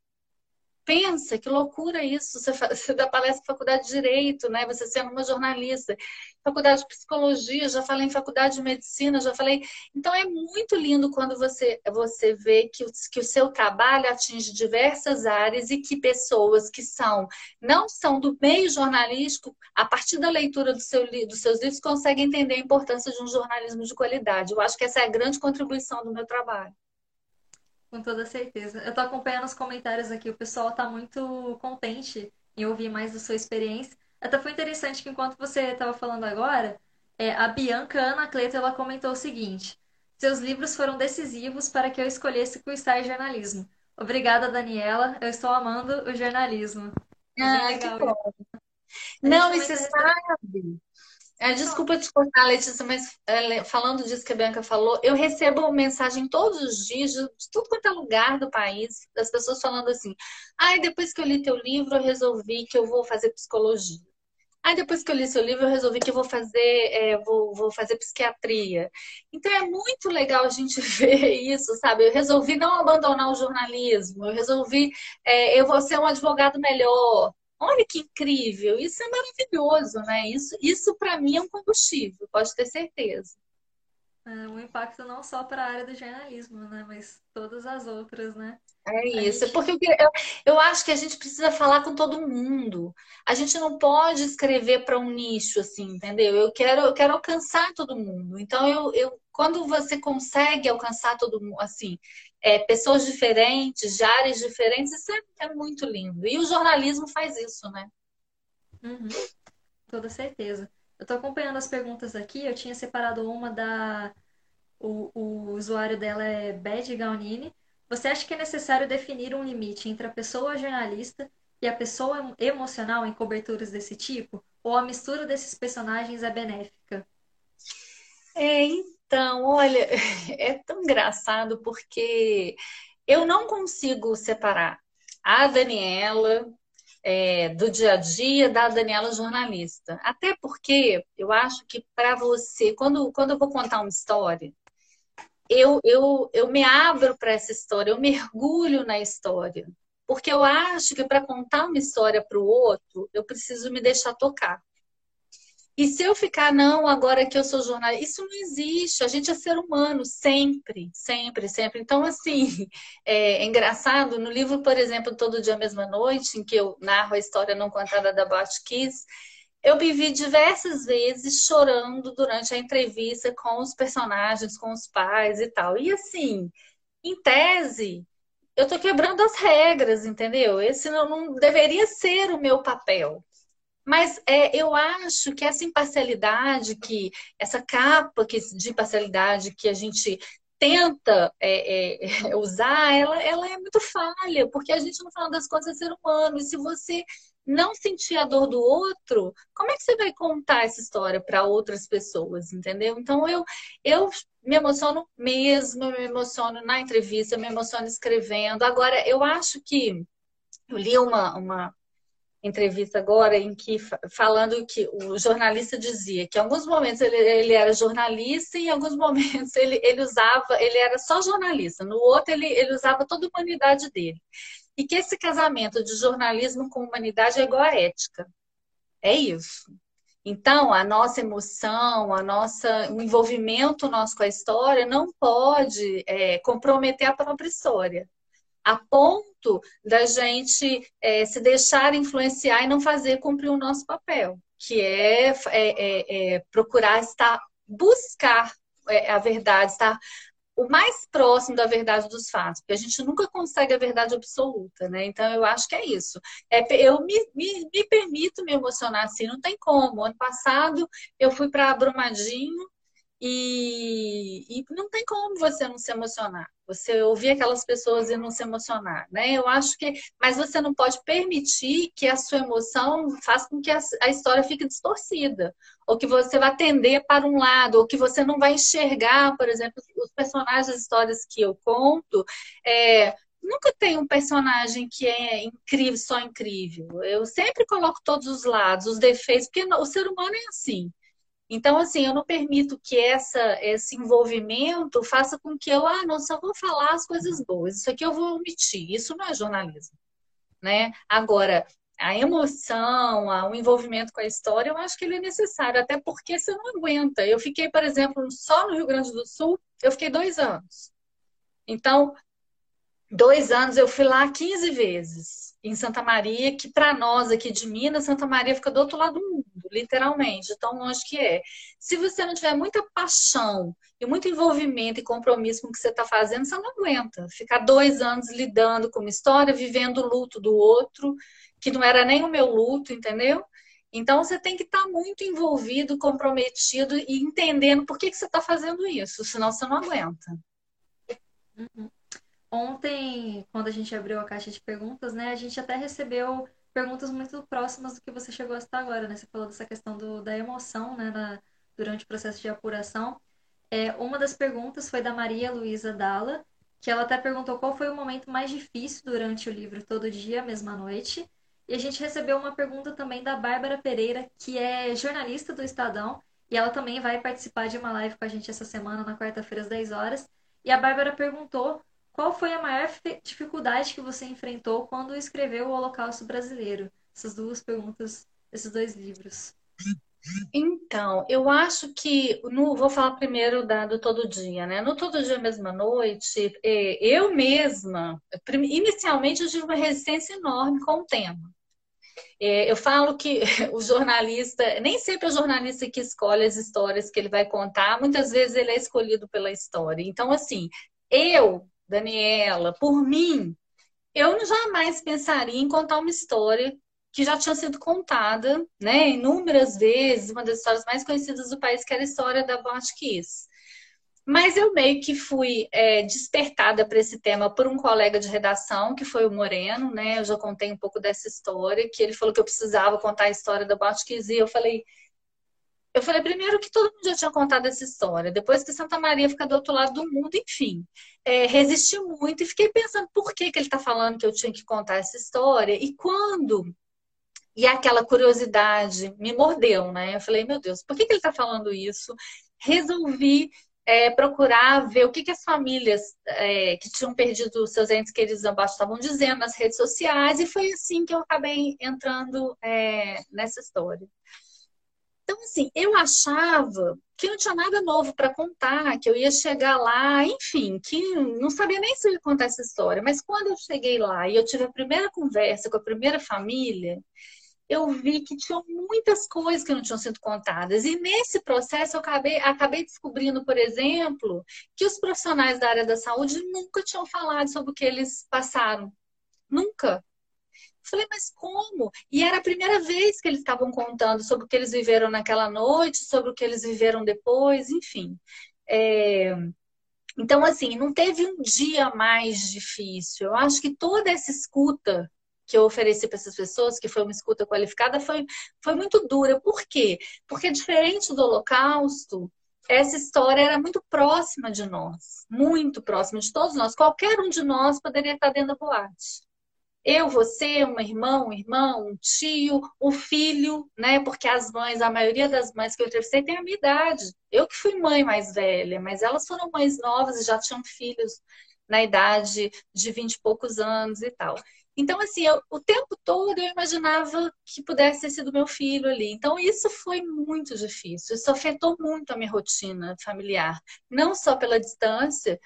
pensa, que loucura isso, você, você dá palestra em faculdade de Direito, né? Você sendo uma jornalista, faculdade de Psicologia, já falei em faculdade de Medicina, já falei... Então é muito lindo quando você, você vê que, que o seu trabalho atinge diversas áreas e que pessoas que são, não são do meio jornalístico, a partir da leitura do seu, dos seus livros, conseguem entender a importância de um jornalismo de qualidade. Eu acho que essa é a grande contribuição do meu trabalho. Com toda certeza. Eu tô acompanhando os comentários aqui, o pessoal tá muito contente em ouvir mais da sua experiência. Até foi interessante que enquanto você estava falando agora, é, a Bianca Anacleto ela comentou o seguinte: seus livros foram decisivos para que eu escolhesse cursar jornalismo. Obrigada, Daniela. Eu estou amando o jornalismo. Ah, que bom. Não, e você sabe, é, desculpa te cortar, Letícia, mas é, falando disso que a Bianca falou, eu recebo mensagem todos os dias, de, tudo quanto é lugar do país, das pessoas falando assim: ai, ah, depois que eu li teu livro, eu resolvi que eu vou fazer psicologia. Aí depois que eu li seu livro, eu resolvi que eu vou fazer, é, vou, vou fazer psiquiatria. Então é muito legal a gente ver isso, sabe? Eu resolvi não abandonar o jornalismo, eu resolvi, é, eu vou ser um advogado melhor, Olha que incrível, isso é maravilhoso, né? Isso, isso para mim é um combustível, pode ter certeza. É um impacto não só para a área do jornalismo, né? Mas todas as outras, né? É isso, gente... porque eu, eu acho que a gente precisa falar com todo mundo. A gente não pode escrever para um nicho, assim, entendeu? Eu quero, eu quero alcançar todo mundo. Então, eu, eu, quando você consegue alcançar todo mundo, assim, é, pessoas diferentes, de áreas diferentes, isso é, é, muito lindo. E o jornalismo faz isso, né? Uhum. Toda certeza. Eu estou acompanhando as perguntas aqui, eu tinha separado uma da. O, o usuário dela é Bad Gaunini. Você acha que é necessário definir um limite entre a pessoa jornalista e a pessoa emocional em coberturas desse tipo? Ou a mistura desses personagens é benéfica? É, então, olha, é tão engraçado porque eu não consigo separar a Daniela é, do dia a dia da Daniela jornalista. Até porque eu acho que para você, quando, quando eu vou contar uma história, eu, eu, eu me abro para essa história, eu mergulho na história. Porque eu acho que para contar uma história para o outro, eu preciso me deixar tocar. E se eu ficar, não, agora que eu sou jornalista, isso não existe. A gente é ser humano, sempre, sempre, sempre. Então, assim, é, é engraçado. No livro, por exemplo, Todo Dia, Mesma Noite, em que eu narro a história não contada da Botkiss, eu me vi diversas vezes chorando durante a entrevista com os personagens, com os pais e tal. E, assim, em tese, eu tô quebrando as regras, entendeu? Esse não, não deveria ser o meu papel. Mas é, eu acho que essa imparcialidade, que essa capa que, de imparcialidade que a gente tenta é, é, usar, ela, ela é muito falha, porque a gente, no final das contas, é ser humano. E se você não sentir a dor do outro, como é que você vai contar essa história para outras pessoas, entendeu? Então eu, eu me emociono mesmo, eu me emociono na entrevista, eu me emociono escrevendo. Agora, eu acho que eu li uma, uma entrevista agora em que falando que o jornalista dizia que em alguns momentos ele, ele era jornalista e em alguns momentos ele, ele usava, ele era só jornalista, no outro ele, ele usava toda a humanidade dele. E que esse casamento de jornalismo com humanidade é igual à ética. É isso. Então, a nossa emoção, a nossa, o envolvimento nosso com a história não pode é, comprometer a própria história, a ponto da gente é, se deixar influenciar e não fazer cumprir o nosso papel, que é, é, é, é procurar estar, buscar é, a verdade, estar o mais próximo da verdade dos fatos, porque a gente nunca consegue a verdade absoluta, né? Então eu acho que é isso. É, eu me, me, me permito me emocionar assim, não tem como. Ano passado eu fui para Brumadinho e, e, não tem como você não se emocionar. Você ouvir aquelas pessoas e não se emocionar, né? Eu acho que, mas você não pode permitir que a sua emoção faça com que a, a história fique distorcida, ou que você vá tender para um lado, ou que você não vai enxergar, por exemplo, os personagens das histórias que eu conto. É, nunca tem um personagem que é incrível, só incrível. Eu sempre coloco todos os lados, os defeitos, porque o ser humano é assim. Então, assim, eu não permito que essa, esse envolvimento faça com que eu, ah, não, só vou falar as coisas boas, isso aqui eu vou omitir. Isso não é jornalismo, né? Agora, a emoção, o envolvimento com a história, eu acho que ele é necessário, até porque você não aguenta. Eu fiquei, por exemplo, só no Rio Grande do Sul, eu fiquei dois anos. Então, dois anos eu fui lá 15 vezes em Santa Maria, que para nós aqui de Minas, Santa Maria fica do outro lado do mundo, literalmente, tão longe que é. Se você não tiver muita paixão e muito envolvimento e compromisso com o que você está fazendo, você não aguenta. Ficar dois anos lidando com uma história, vivendo o luto do outro, que não era nem o meu luto, entendeu? Então você tem que estar tá muito envolvido, comprometido e entendendo por que, que você está fazendo isso, senão você não aguenta. Uhum. Ontem, quando a gente abriu a caixa de perguntas, né, a gente até recebeu perguntas muito próximas do que você chegou a citar agora, né? Você falou dessa questão do, da emoção, né, na, durante o processo de apuração. É, uma das perguntas foi da Maria Luísa Dalla, que ela até perguntou qual foi o momento mais difícil durante o livro Todo Dia, Mesma Noite. E a gente recebeu uma pergunta também da Bárbara Pereira, que é jornalista do Estadão, e ela também vai participar de uma live com a gente essa semana, na quarta-feira, às 10 horas. E a Bárbara perguntou qual foi a maior dificuldade que você enfrentou quando escreveu o Holocausto Brasileiro? Essas duas perguntas, esses dois livros. Então, eu acho que no, vou falar primeiro da, do Todo Dia, né? No Todo Dia Mesma Noite, é, eu mesma, inicialmente eu tive uma resistência enorme com o tema. É, eu falo que o jornalista, nem sempre é o jornalista que escolhe as histórias que ele vai contar, muitas vezes ele é escolhido pela história. Então, assim, eu Daniela, por mim, eu jamais pensaria em contar uma história que já tinha sido contada, né, inúmeras vezes, uma das histórias mais conhecidas do país, que era a história da Boate Kiss. Mas eu meio que fui é, despertada para esse tema por um colega de redação, que foi o Moreno, né? Eu já contei um pouco dessa história, que ele falou que eu precisava contar a história da Boate Kiss, e eu falei, eu falei primeiro que todo mundo já tinha contado essa história, depois que Santa Maria fica do outro lado do mundo, enfim. É, resisti muito e fiquei pensando por que, que ele está falando que eu tinha que contar essa história e quando. E aquela curiosidade me mordeu, né? Eu falei, meu Deus, por que, que ele está falando isso? Resolvi é, procurar ver o que, que as famílias é, que tinham perdido seus entes queridos abaixo estavam dizendo nas redes sociais, e foi assim que eu acabei entrando é, nessa história. Então, assim, eu achava que não tinha nada novo para contar, que eu ia chegar lá, enfim, que não sabia nem se eu ia contar essa história. Mas quando eu cheguei lá e eu tive a primeira conversa com a primeira família, eu vi que tinham muitas coisas que não tinham sido contadas. E nesse processo eu acabei, acabei descobrindo, por exemplo, que os profissionais da área da saúde nunca tinham falado sobre o que eles passaram. Nunca. Falei, mas como? E era a primeira vez que eles estavam contando sobre o que eles viveram naquela noite, sobre o que eles viveram depois, enfim. É... Então, assim, não teve um dia mais difícil. Eu acho que toda essa escuta que eu ofereci para essas pessoas, que foi uma escuta qualificada, foi, foi muito dura. Por quê? Porque, diferente do Holocausto, essa história era muito próxima de nós, muito próxima de todos nós. Qualquer um de nós poderia estar dentro da boate. Eu, você, uma irmã, um irmão, um tio, o filho, né? Porque as mães, a maioria das mães que eu entrevistei tem a minha idade. Eu que fui mãe mais velha, mas elas foram mães novas e já tinham filhos na idade de vinte e poucos anos e tal. Então, assim, eu, o tempo todo eu imaginava que pudesse ter sido meu filho ali. Então, isso foi muito difícil. Isso afetou muito a minha rotina familiar. Não só pela distância,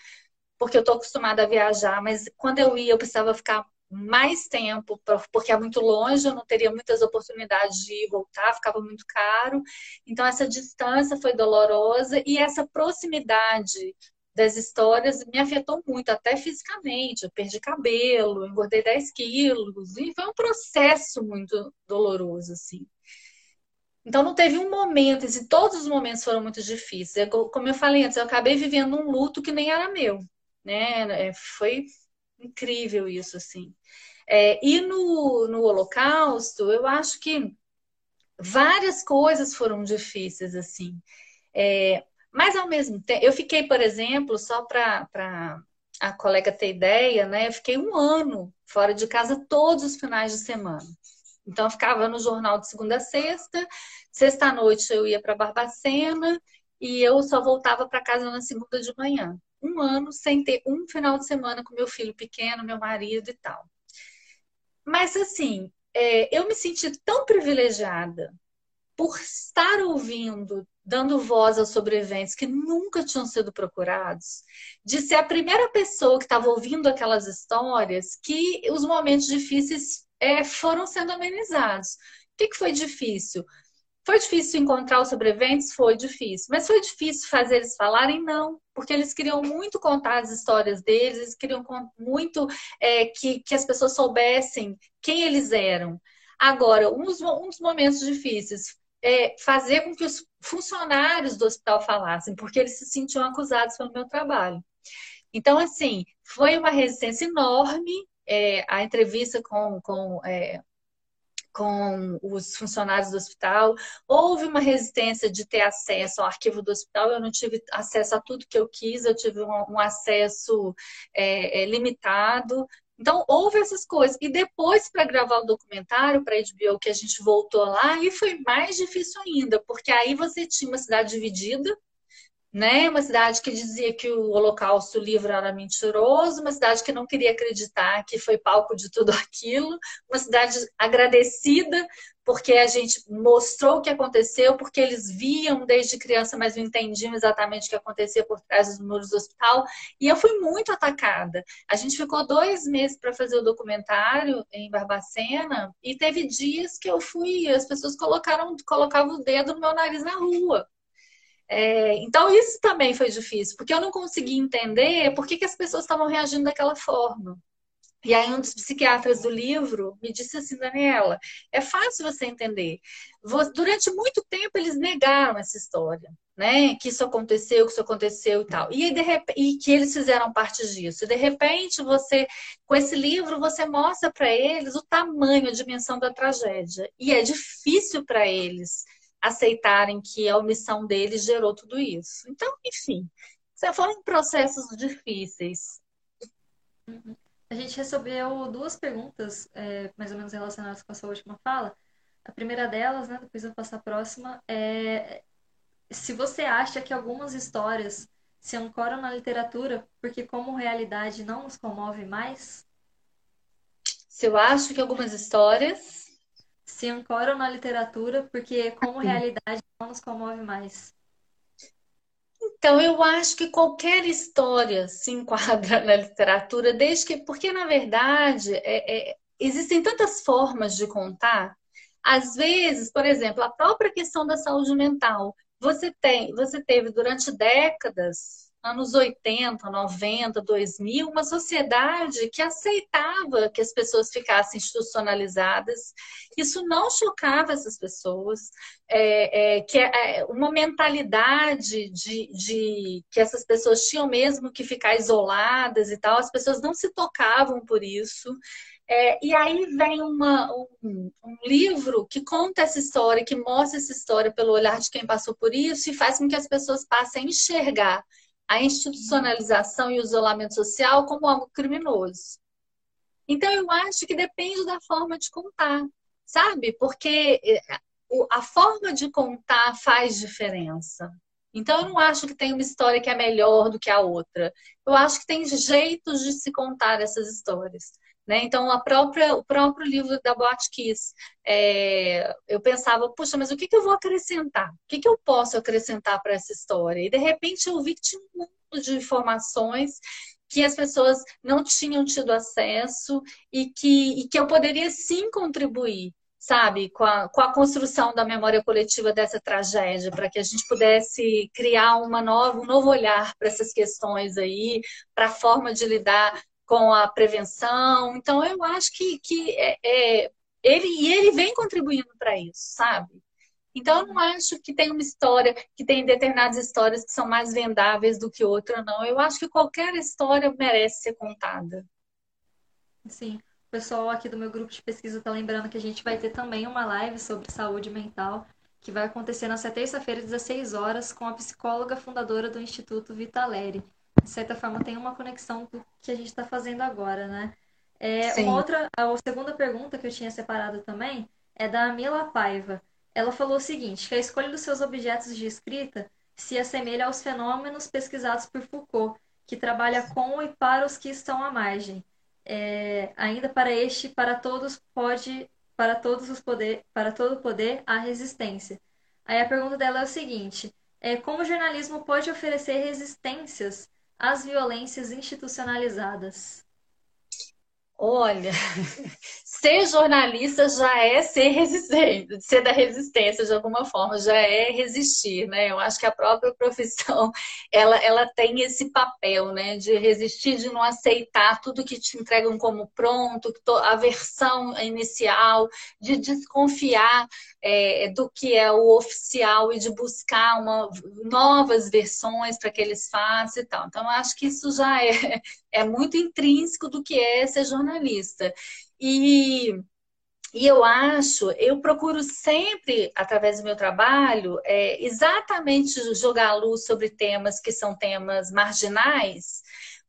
porque eu estou acostumada a viajar, mas quando eu ia, eu precisava ficar mais tempo, porque é muito longe, eu não teria muitas oportunidades de ir voltar, ficava muito caro. Então, essa distância foi dolorosa e essa proximidade das histórias me afetou muito, até fisicamente. Eu perdi cabelo, engordei 10 quilos, e foi um processo muito doloroso, assim. Então não teve um momento, e todos os momentos foram muito difíceis. Como eu falei antes, eu acabei vivendo um luto que nem era meu, né? É, foi incrível isso, assim. É, e no, no Holocausto, eu acho que várias coisas foram difíceis, assim. É, mas ao mesmo tempo, eu fiquei, por exemplo, só para a colega ter ideia, né? Eu fiquei um ano fora de casa todos os finais de semana. Então, eu ficava no jornal de segunda a sexta, sexta-noite eu ia para Barbacena e eu só voltava para casa na segunda de manhã. Um ano sem ter um final de semana com meu filho pequeno, meu marido e tal. Mas, assim, é, eu me senti tão privilegiada por estar ouvindo dando voz aos sobreviventes que nunca tinham sido procurados, de ser a primeira pessoa que estava ouvindo aquelas histórias que os momentos difíceis é, foram sendo amenizados. O que, que foi difícil? Foi difícil encontrar os sobreviventes? Foi difícil. Mas foi difícil fazer eles falarem? Não. Porque eles queriam muito contar as histórias deles, eles queriam muito é, que, que as pessoas soubessem quem eles eram. Agora, um dos, um dos momentos difíceis é, fazer com que os funcionários do hospital falassem, porque eles se sentiam acusados pelo meu trabalho. Então, assim, foi uma resistência enorme é, a entrevista com, com, é, com os funcionários do hospital. Houve uma resistência de ter acesso ao arquivo do hospital. Eu não tive acesso a tudo que eu quis, eu tive um, um acesso é, é limitado. Então, houve essas coisas. E depois, para gravar o documentário para a HBO, que a gente voltou lá, e foi mais difícil ainda, porque aí você tinha uma cidade dividida, né? Uma cidade que dizia que o Holocausto livre era mentiroso, uma cidade que não queria acreditar que foi palco de tudo aquilo, uma cidade agradecida porque a gente mostrou o que aconteceu, porque eles viam desde criança, mas não entendiam exatamente o que acontecia por trás dos muros do hospital. E eu fui muito atacada. A gente ficou dois meses para fazer o documentário em Barbacena e teve dias que eu fui, as pessoas colocaram, colocavam o dedo no meu nariz na rua. É, então, isso também foi difícil, porque eu não consegui entender por que, que as pessoas estavam reagindo daquela forma. E aí, um dos psiquiatras do livro me disse assim, Daniela, é fácil você entender. Durante muito tempo, eles negaram essa história, né? Que isso aconteceu, que isso aconteceu e tal. E, de, e que eles fizeram parte disso. E, de repente, você, com esse livro, você mostra para eles o tamanho, a dimensão da tragédia. E é difícil para eles aceitarem que a omissão deles gerou tudo isso. Então, enfim, você foram processos difíceis. A gente recebeu duas perguntas, é, mais ou menos relacionadas com a sua última fala. A primeira delas, né, depois eu passo a próxima, é se você acha que algumas histórias se ancoram na literatura porque como realidade não nos comove mais? Se eu acho que algumas histórias se ancoram na literatura porque como realidade não nos comove mais. Então, eu acho que qualquer história se enquadra na literatura, desde que. Porque, na verdade, é, é, existem tantas formas de contar. Às vezes, por exemplo, a própria questão da saúde mental. Você, tem, você teve durante décadas anos 80, 90, 2000, uma sociedade que aceitava que as pessoas ficassem institucionalizadas. Isso não chocava essas pessoas, é, é, que é, uma mentalidade de, de que essas pessoas tinham mesmo que ficar isoladas e tal, as pessoas não se tocavam por isso. É, e aí vem uma, um, um, livro que conta essa história, que mostra essa história pelo olhar de quem passou por isso e faz com que as pessoas passem a enxergar a institucionalização e o isolamento social como algo criminoso. Então, eu acho que depende da forma de contar, sabe? Porque eh, a forma de contar faz diferença. Então, eu não acho que tem uma história que é melhor do que a outra. Eu acho que tem jeitos de se contar essas histórias. Né? Então, a própria, o próprio livro da Boate Kiss, é, eu pensava, puxa, mas o que, que eu vou acrescentar? O que, que eu posso acrescentar para essa história? E, de repente, eu vi que tinha um mundo de informações que as pessoas não tinham tido acesso e que, e que eu poderia sim contribuir sabe, com a, com a construção da memória coletiva dessa tragédia, para que a gente pudesse criar uma nova, um novo olhar para essas questões aí, para a forma de lidar com a prevenção. Então, eu acho que, que é, é ele, e ele vem contribuindo para isso, sabe? Então, eu não acho que tem uma história, que tem determinadas histórias que são mais vendáveis do que outra, não. Eu acho que qualquer história merece ser contada. Sim pessoal aqui do meu grupo de pesquisa está lembrando que a gente vai ter também uma live sobre saúde mental, que vai acontecer nessa terça-feira, 16 horas, com a psicóloga fundadora do Instituto Vitaleri. De certa forma, tem uma conexão com o que a gente está fazendo agora, né? É, uma outra, a segunda pergunta que eu tinha separado também é da Mila Paiva. Ela falou o seguinte, que a escolha dos seus objetos de escrita se assemelha aos fenômenos pesquisados por Foucault, que trabalha com e para os que estão à margem é, ainda para este, para todos pode, para todos os poder, para todo poder há resistência. Aí a pergunta dela é o seguinte: é, como o jornalismo pode oferecer resistências às violências institucionalizadas? Olha, ser jornalista já é ser resistente, ser da resistência de alguma forma, já é resistir, né? Eu acho que a própria profissão, ela, ela tem esse papel, né? De resistir, de não aceitar tudo que te entregam como pronto, a versão inicial, de desconfiar é, do que é o oficial e de buscar uma, novas versões para que eles façam e tal. Então, eu acho que isso já é, é muito intrínseco do que é ser jornalista. E, e eu acho, eu procuro sempre, através do meu trabalho, é, exatamente jogar a luz sobre temas que são temas marginais,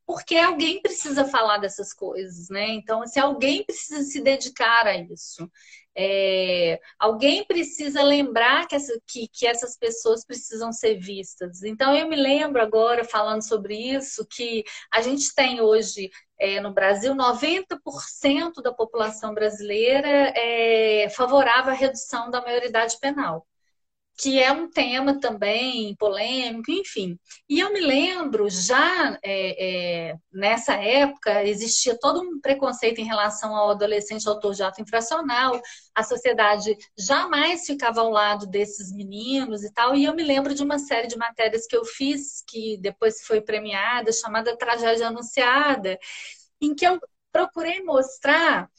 porque alguém precisa falar dessas coisas, né? Então, se alguém precisa se dedicar a isso. É, alguém precisa lembrar que, essa, que, que, essas pessoas precisam ser vistas. Então, eu me lembro agora, falando sobre isso, que a gente tem hoje é, no Brasil 90% da população brasileira é favorável à redução da maioridade penal que é um tema também polêmico, enfim. E eu me lembro, já é, é, nessa época, existia todo um preconceito em relação ao adolescente autor de ato infracional, a sociedade jamais ficava ao lado desses meninos e tal, e eu me lembro de uma série de matérias que eu fiz, que depois foi premiada, chamada Tragédia Anunciada, em que eu procurei mostrar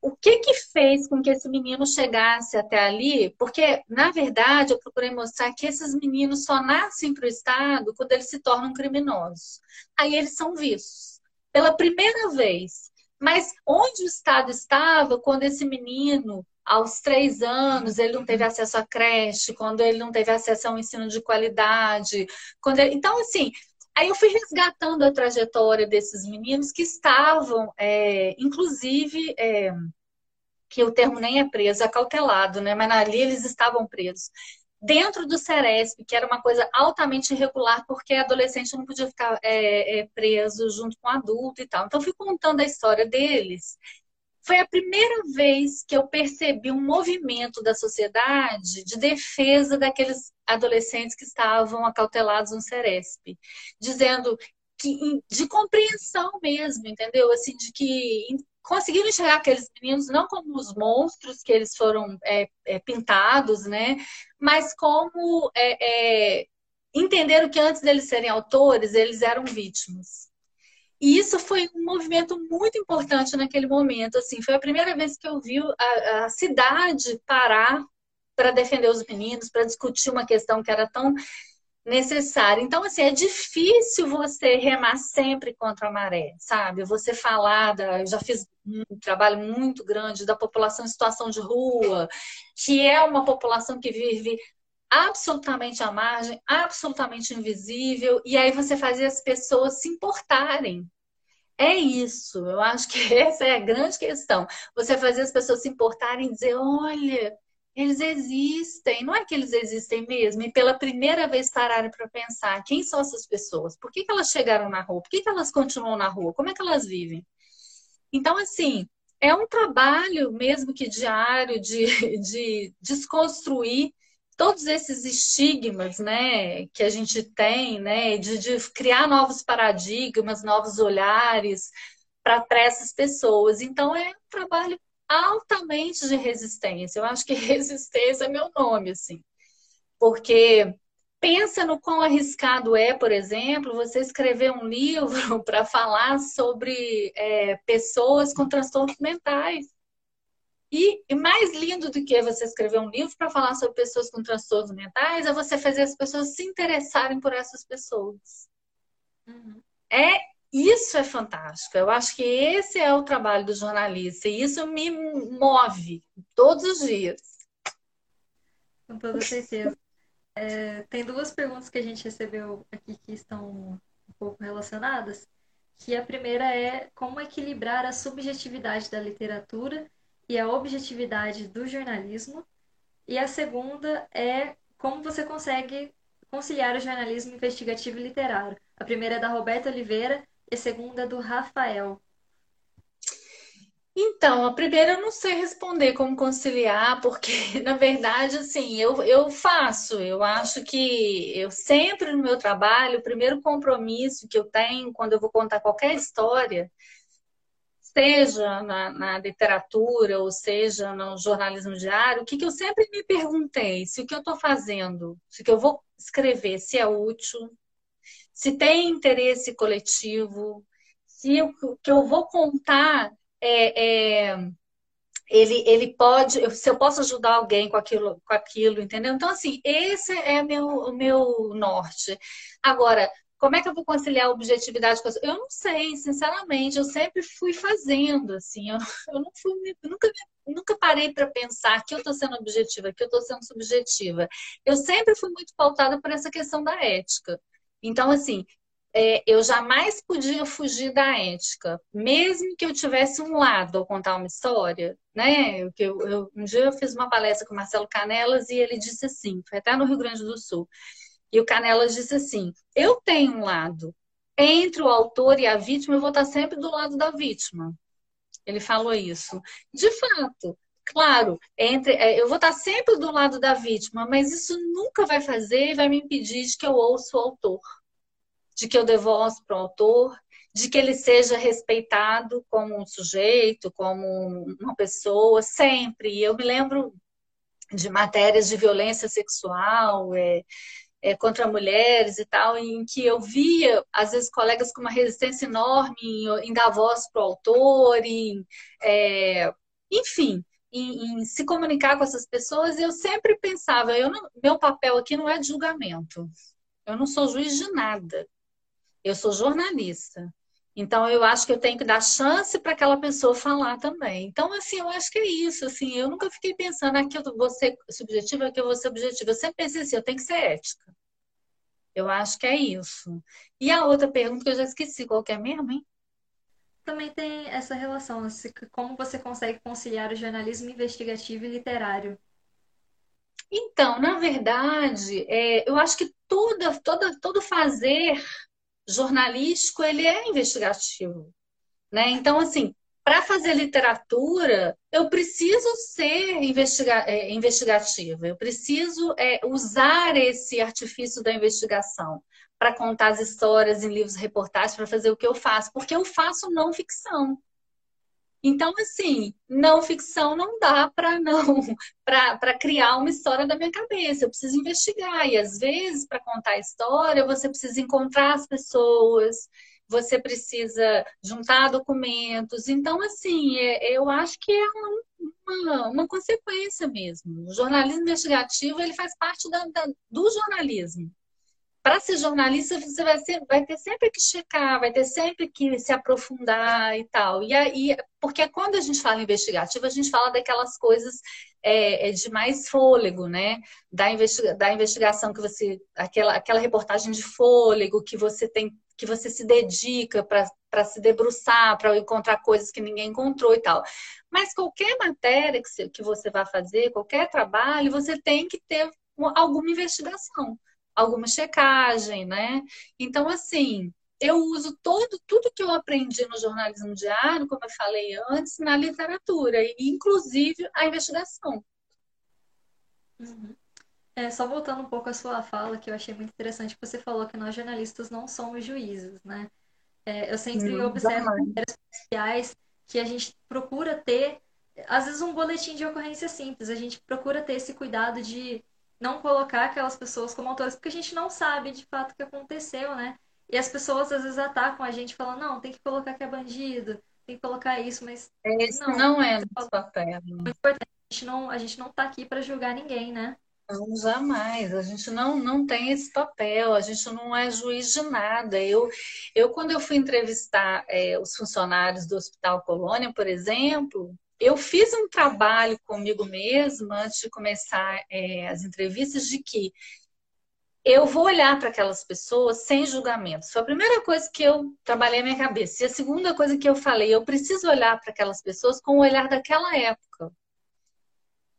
o que que fez com que esse menino chegasse até ali? Porque, na verdade, eu procurei mostrar que esses meninos só nascem para o Estado quando eles se tornam criminosos. Aí eles são vistos pela primeira vez. Mas onde o Estado estava quando esse menino, aos três anos, ele não teve acesso à creche, quando ele não teve acesso a um ensino de qualidade? Quando ele... Então, assim, Aí eu fui resgatando a trajetória desses meninos que estavam, é, inclusive, é, que o termo nem é preso, é cautelado, né? Mas ali eles estavam presos. Dentro do Ceresp, que era uma coisa altamente irregular, porque adolescente não podia ficar é, é preso junto com adulto e tal. Então, fui contando a história deles foi a primeira vez que eu percebi um movimento da sociedade de defesa daqueles adolescentes que estavam acautelados no Ceresp, dizendo que de compreensão mesmo, entendeu? Assim, de que conseguiram enxergar aqueles meninos não como os monstros que eles foram é, é, pintados, né? Mas como é, é entenderam que antes deles serem autores, eles eram vítimas. E isso foi um movimento muito importante naquele momento. Assim, foi a primeira vez que eu vi a, a cidade parar para defender os meninos, para discutir uma questão que era tão necessária. Então, assim, é difícil você remar sempre contra a maré, sabe? Você falar, da, eu já fiz um trabalho muito grande da população em situação de rua, que é uma população que vive absolutamente à margem, absolutamente invisível, e aí você fazia as pessoas se importarem. É isso, eu acho que essa é a grande questão. Você fazer as pessoas se importarem e dizer: olha, eles existem, não é que eles existem mesmo, e pela primeira vez pararem para pensar quem são essas pessoas, por que, que elas chegaram na rua, por que, que elas continuam na rua, como é que elas vivem. Então, assim, é um trabalho mesmo que diário de, de desconstruir todos esses estigmas né, que a gente tem, né, de, de criar novos paradigmas, novos olhares para essas pessoas. Então, é um trabalho altamente de resistência. Eu acho que resistência é meu nome, assim. Porque pensa no quão arriscado é, por exemplo, você escrever um livro para falar sobre é, pessoas com transtornos mentais. E, e, mais lindo do que você escrever um livro para falar sobre pessoas com transtornos mentais é você fazer as pessoas se interessarem por essas pessoas. Uhum. É isso é fantástico. Eu acho que esse é o trabalho do jornalista e isso me move todos os dias. Com toda certeza. É, tem duas perguntas que a gente recebeu aqui que estão um pouco relacionadas. Que a primeira é como equilibrar a subjetividade da literatura e a objetividade do jornalismo. E a segunda é como você consegue conciliar o jornalismo investigativo e literário. A primeira é da Roberta Oliveira e a segunda do Rafael. Então, a primeira eu não sei responder como conciliar, porque, na verdade, assim, eu, eu faço. Eu acho que eu sempre no meu trabalho, o primeiro compromisso que eu tenho quando eu vou contar qualquer história, seja na, na literatura ou seja no jornalismo diário, o que, que eu sempre me perguntei, se o que eu estou fazendo, se o que eu vou escrever, se é útil, se tem interesse coletivo, se o que eu vou contar é, é, ele, ele pode, se eu posso ajudar alguém com aquilo, com aquilo, entendeu? Então, assim, esse é meu, o meu norte. Agora, como é que eu vou conciliar a objetividade com a... Eu não sei, sinceramente, eu sempre fui fazendo, assim, eu, eu não fui, nunca, nunca parei para pensar que eu estou sendo objetiva, que eu estou sendo subjetiva. Eu sempre fui muito pautada por essa questão da ética. Então, assim, é, eu jamais podia fugir da ética, mesmo que eu tivesse um lado ao contar uma história, né? Eu, eu, um dia eu fiz uma palestra com o Marcelo Canelas e ele disse assim, foi até no Rio Grande do Sul, e o Canelas disse assim: eu tenho um lado. Entre o autor e a vítima, eu vou estar sempre do lado da vítima. Ele falou isso. De fato, Claro, entre, é, eu vou estar sempre do lado da vítima, mas isso nunca vai fazer e vai me impedir de que eu ouça o autor, de que eu dê voz para o autor, de que ele seja respeitado como um sujeito, como uma pessoa, sempre. Eu me lembro de matérias de violência sexual, é, é, contra mulheres e tal, em que eu via, às vezes, colegas com uma resistência enorme em, em dar voz para o autor, em, é, enfim, em, em, se comunicar com essas pessoas, eu sempre pensava, eu não, meu papel aqui não é de julgamento. Eu não sou juiz de nada. Eu sou jornalista. Então eu acho que eu tenho que dar chance para aquela pessoa falar também. Então assim, eu acho que é isso, assim, eu nunca fiquei pensando aqui eu vou ser subjetiva, aqui eu vou ser objetiva. Eu sempre pensei assim, eu tenho que ser ética. Eu acho que é isso. E a outra pergunta que eu já esqueci, qual que é mesmo, hein? também tem essa relação, como você consegue conciliar o jornalismo investigativo e literário? Então, na verdade, é, eu acho que toda, toda, todo fazer jornalístico ele é investigativo, né? Então, assim, para fazer literatura, eu preciso ser investiga é, investigativa, eu preciso é, usar esse artifício da investigação para contar as histórias em livros reportagens, para fazer o que eu faço, porque eu faço não ficção. Então, assim, não ficção não dá para não para criar uma história da minha cabeça. Eu preciso investigar. E às vezes, para contar a história, você precisa encontrar as pessoas, você precisa juntar documentos. Então, assim, é, eu acho que é uma, uma, consequência mesmo. O jornalismo investigativo ele faz parte da, da, do jornalismo para ser jornalista, você vai, ser, vai ter sempre que checar, vai ter sempre que se aprofundar e tal. E aí, porque quando a gente fala investigativo, a gente fala daquelas coisas é, é, de mais fôlego, né? Da, investiga da investigação que você. Aquela, aquela reportagem de fôlego que você tem, que você se dedica para se debruçar, para encontrar coisas que ninguém encontrou e tal. Mas qualquer matéria que, que você vai fazer, qualquer trabalho, você tem que ter alguma investigação, alguma checagem, né? Então, assim, eu uso todo, tudo que eu aprendi no jornalismo diário, como eu falei antes, na literatura, e inclusive a investigação. Uhum. É, só voltando um pouco à sua fala, que eu achei muito interessante, que você falou que nós jornalistas não somos juízes, né? É, eu sempre hum, observo matérias policiais que a gente procura ter, às vezes um boletim de ocorrência simples, a gente procura ter esse cuidado de não colocar aquelas pessoas como autores, porque a gente não sabe de fato o que aconteceu, né? E as pessoas às vezes atacam a gente falando, não, tem que colocar que é bandido, tem que colocar isso, mas. Esse não, não é nosso papel. É muito importante. A gente não, a gente não tá aqui para julgar ninguém, né? Não, jamais. A gente não, não tem esse papel, a gente não é juiz de nada. Eu, eu quando eu fui entrevistar é, os funcionários do Hospital Colônia, por exemplo, eu fiz um trabalho comigo mesma antes de começar é, as entrevistas de que eu vou olhar para aquelas pessoas sem julgamentos. Foi a primeira coisa que eu trabalhei na minha cabeça. E a segunda coisa que eu falei, eu preciso olhar para aquelas pessoas com o olhar daquela época.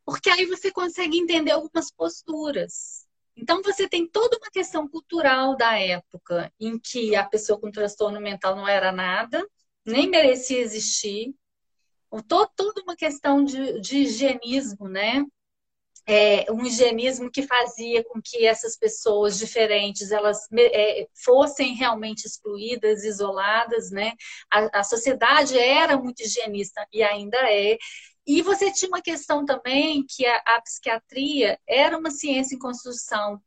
Porque aí você consegue entender algumas posturas. Então você tem toda uma questão cultural da época em que a pessoa com transtorno mental não era nada, nem merecia existir. Toda uma questão de, de higienismo, né? é, um higienismo que fazia com que essas pessoas diferentes elas é, fossem realmente excluídas, isoladas, né? A, a, sociedade era muito higienista e ainda é. E você tinha uma questão também que a, a psiquiatria era uma ciência em construção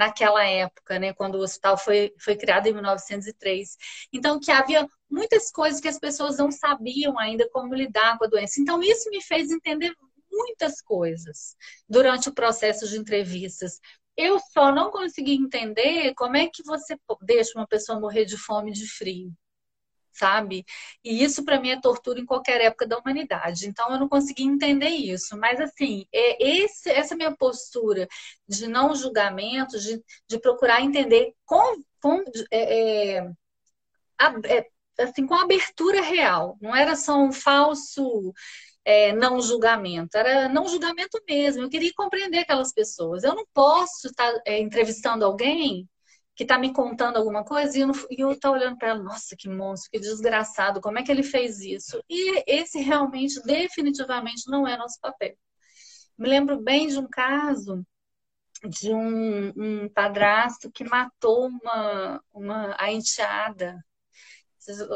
naquela época, né, quando o hospital foi, foi criado em 1903. Então, que havia muitas coisas que as pessoas não sabiam ainda como lidar com a doença. Então, isso me fez entender muitas coisas durante o processo de entrevistas. Eu só não consegui entender como é que você deixa uma pessoa morrer de fome e de frio, sabe? E isso para mim é tortura em qualquer época da humanidade. Então eu não consegui entender isso. Mas assim, é esse, essa minha postura de não julgamento, de, de procurar entender com, com é, é, é assim, com abertura real. Não era só um falso é, não julgamento, era não julgamento mesmo. Eu queria compreender aquelas pessoas. Eu não posso estar é, entrevistando alguém que está me contando alguma coisa e eu estou olhando para ela, nossa, que monstro, que desgraçado, como é que ele fez isso? E esse realmente, definitivamente, não é nosso papel. Me lembro bem de um caso de um, um padrasto que matou uma, uma a enteada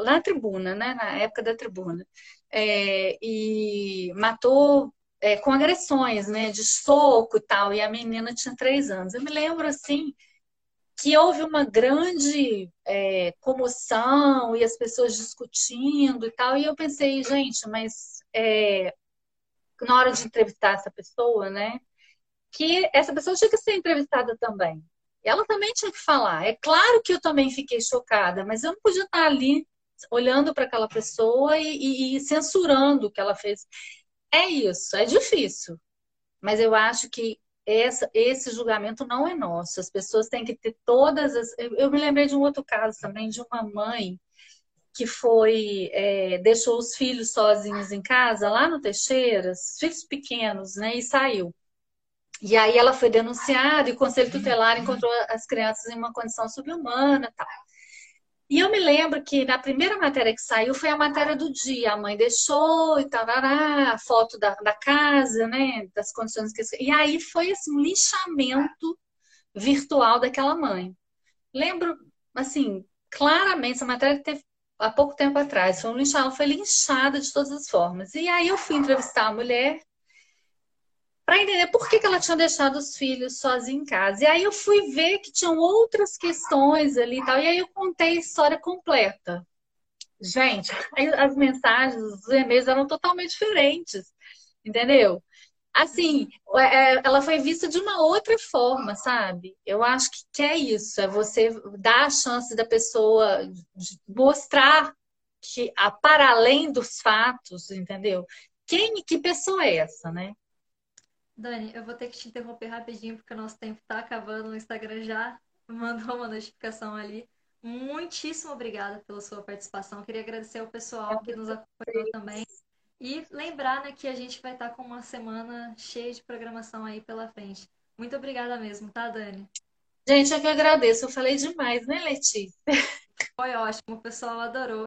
na tribuna, né? Na época da tribuna é, e matou é, com agressões, né, de soco e tal, e a menina tinha três anos. Eu me lembro, assim, que houve uma grande é, comoção e as pessoas discutindo e tal, e eu pensei, gente, mas é, na hora de entrevistar essa pessoa, né, que essa pessoa tinha que ser entrevistada também. Ela também tinha que falar. É claro que eu também fiquei chocada, mas eu não podia estar ali olhando para aquela pessoa e, e, e censurando o que ela fez. É isso, é difícil. Mas eu acho que essa, esse julgamento não é nosso. As pessoas têm que ter todas as. Eu me lembrei de um outro caso também, de uma mãe que foi é, deixou os filhos sozinhos em casa lá no Teixeira, filhos pequenos, né, e saiu. E aí ela foi denunciada e o Conselho Tutelar encontrou as crianças em uma condição subhumana, tal. E eu me lembro que na primeira matéria que saiu foi a matéria do dia. A mãe deixou e tal, a foto da, da casa, né? Das condições que. E aí foi assim, um linchamento virtual daquela mãe. Lembro, assim, claramente, essa matéria teve há pouco tempo atrás. Foi um linchamento, ela foi linchada de todas as formas. E aí eu fui entrevistar a mulher para entender por que, que ela tinha deixado os filhos sozinhos em casa. E aí eu fui ver que tinham outras questões ali e tal, e aí eu contei a história completa. Gente, as mensagens, os e-mails eram totalmente diferentes, entendeu? Assim, é, é, ela foi vista de uma outra forma, sabe? Eu acho que é isso, é você dar a chance da pessoa mostrar que, para além dos fatos, entendeu? Quem, que pessoa é essa, né? Dani, eu vou ter que te interromper rapidinho porque o nosso tempo está acabando. O Instagram já mandou uma notificação ali. muitíssimo obrigada pela sua participação. Queria agradecer ao pessoal que nos acompanhou também. E lembrar né, que a gente vai estar com uma semana cheia de programação aí pela frente. Muito obrigada mesmo, tá, Dani? Gente, eu que agradeço. Eu falei demais, né, Letícia? Foi ótimo, o pessoal adorou.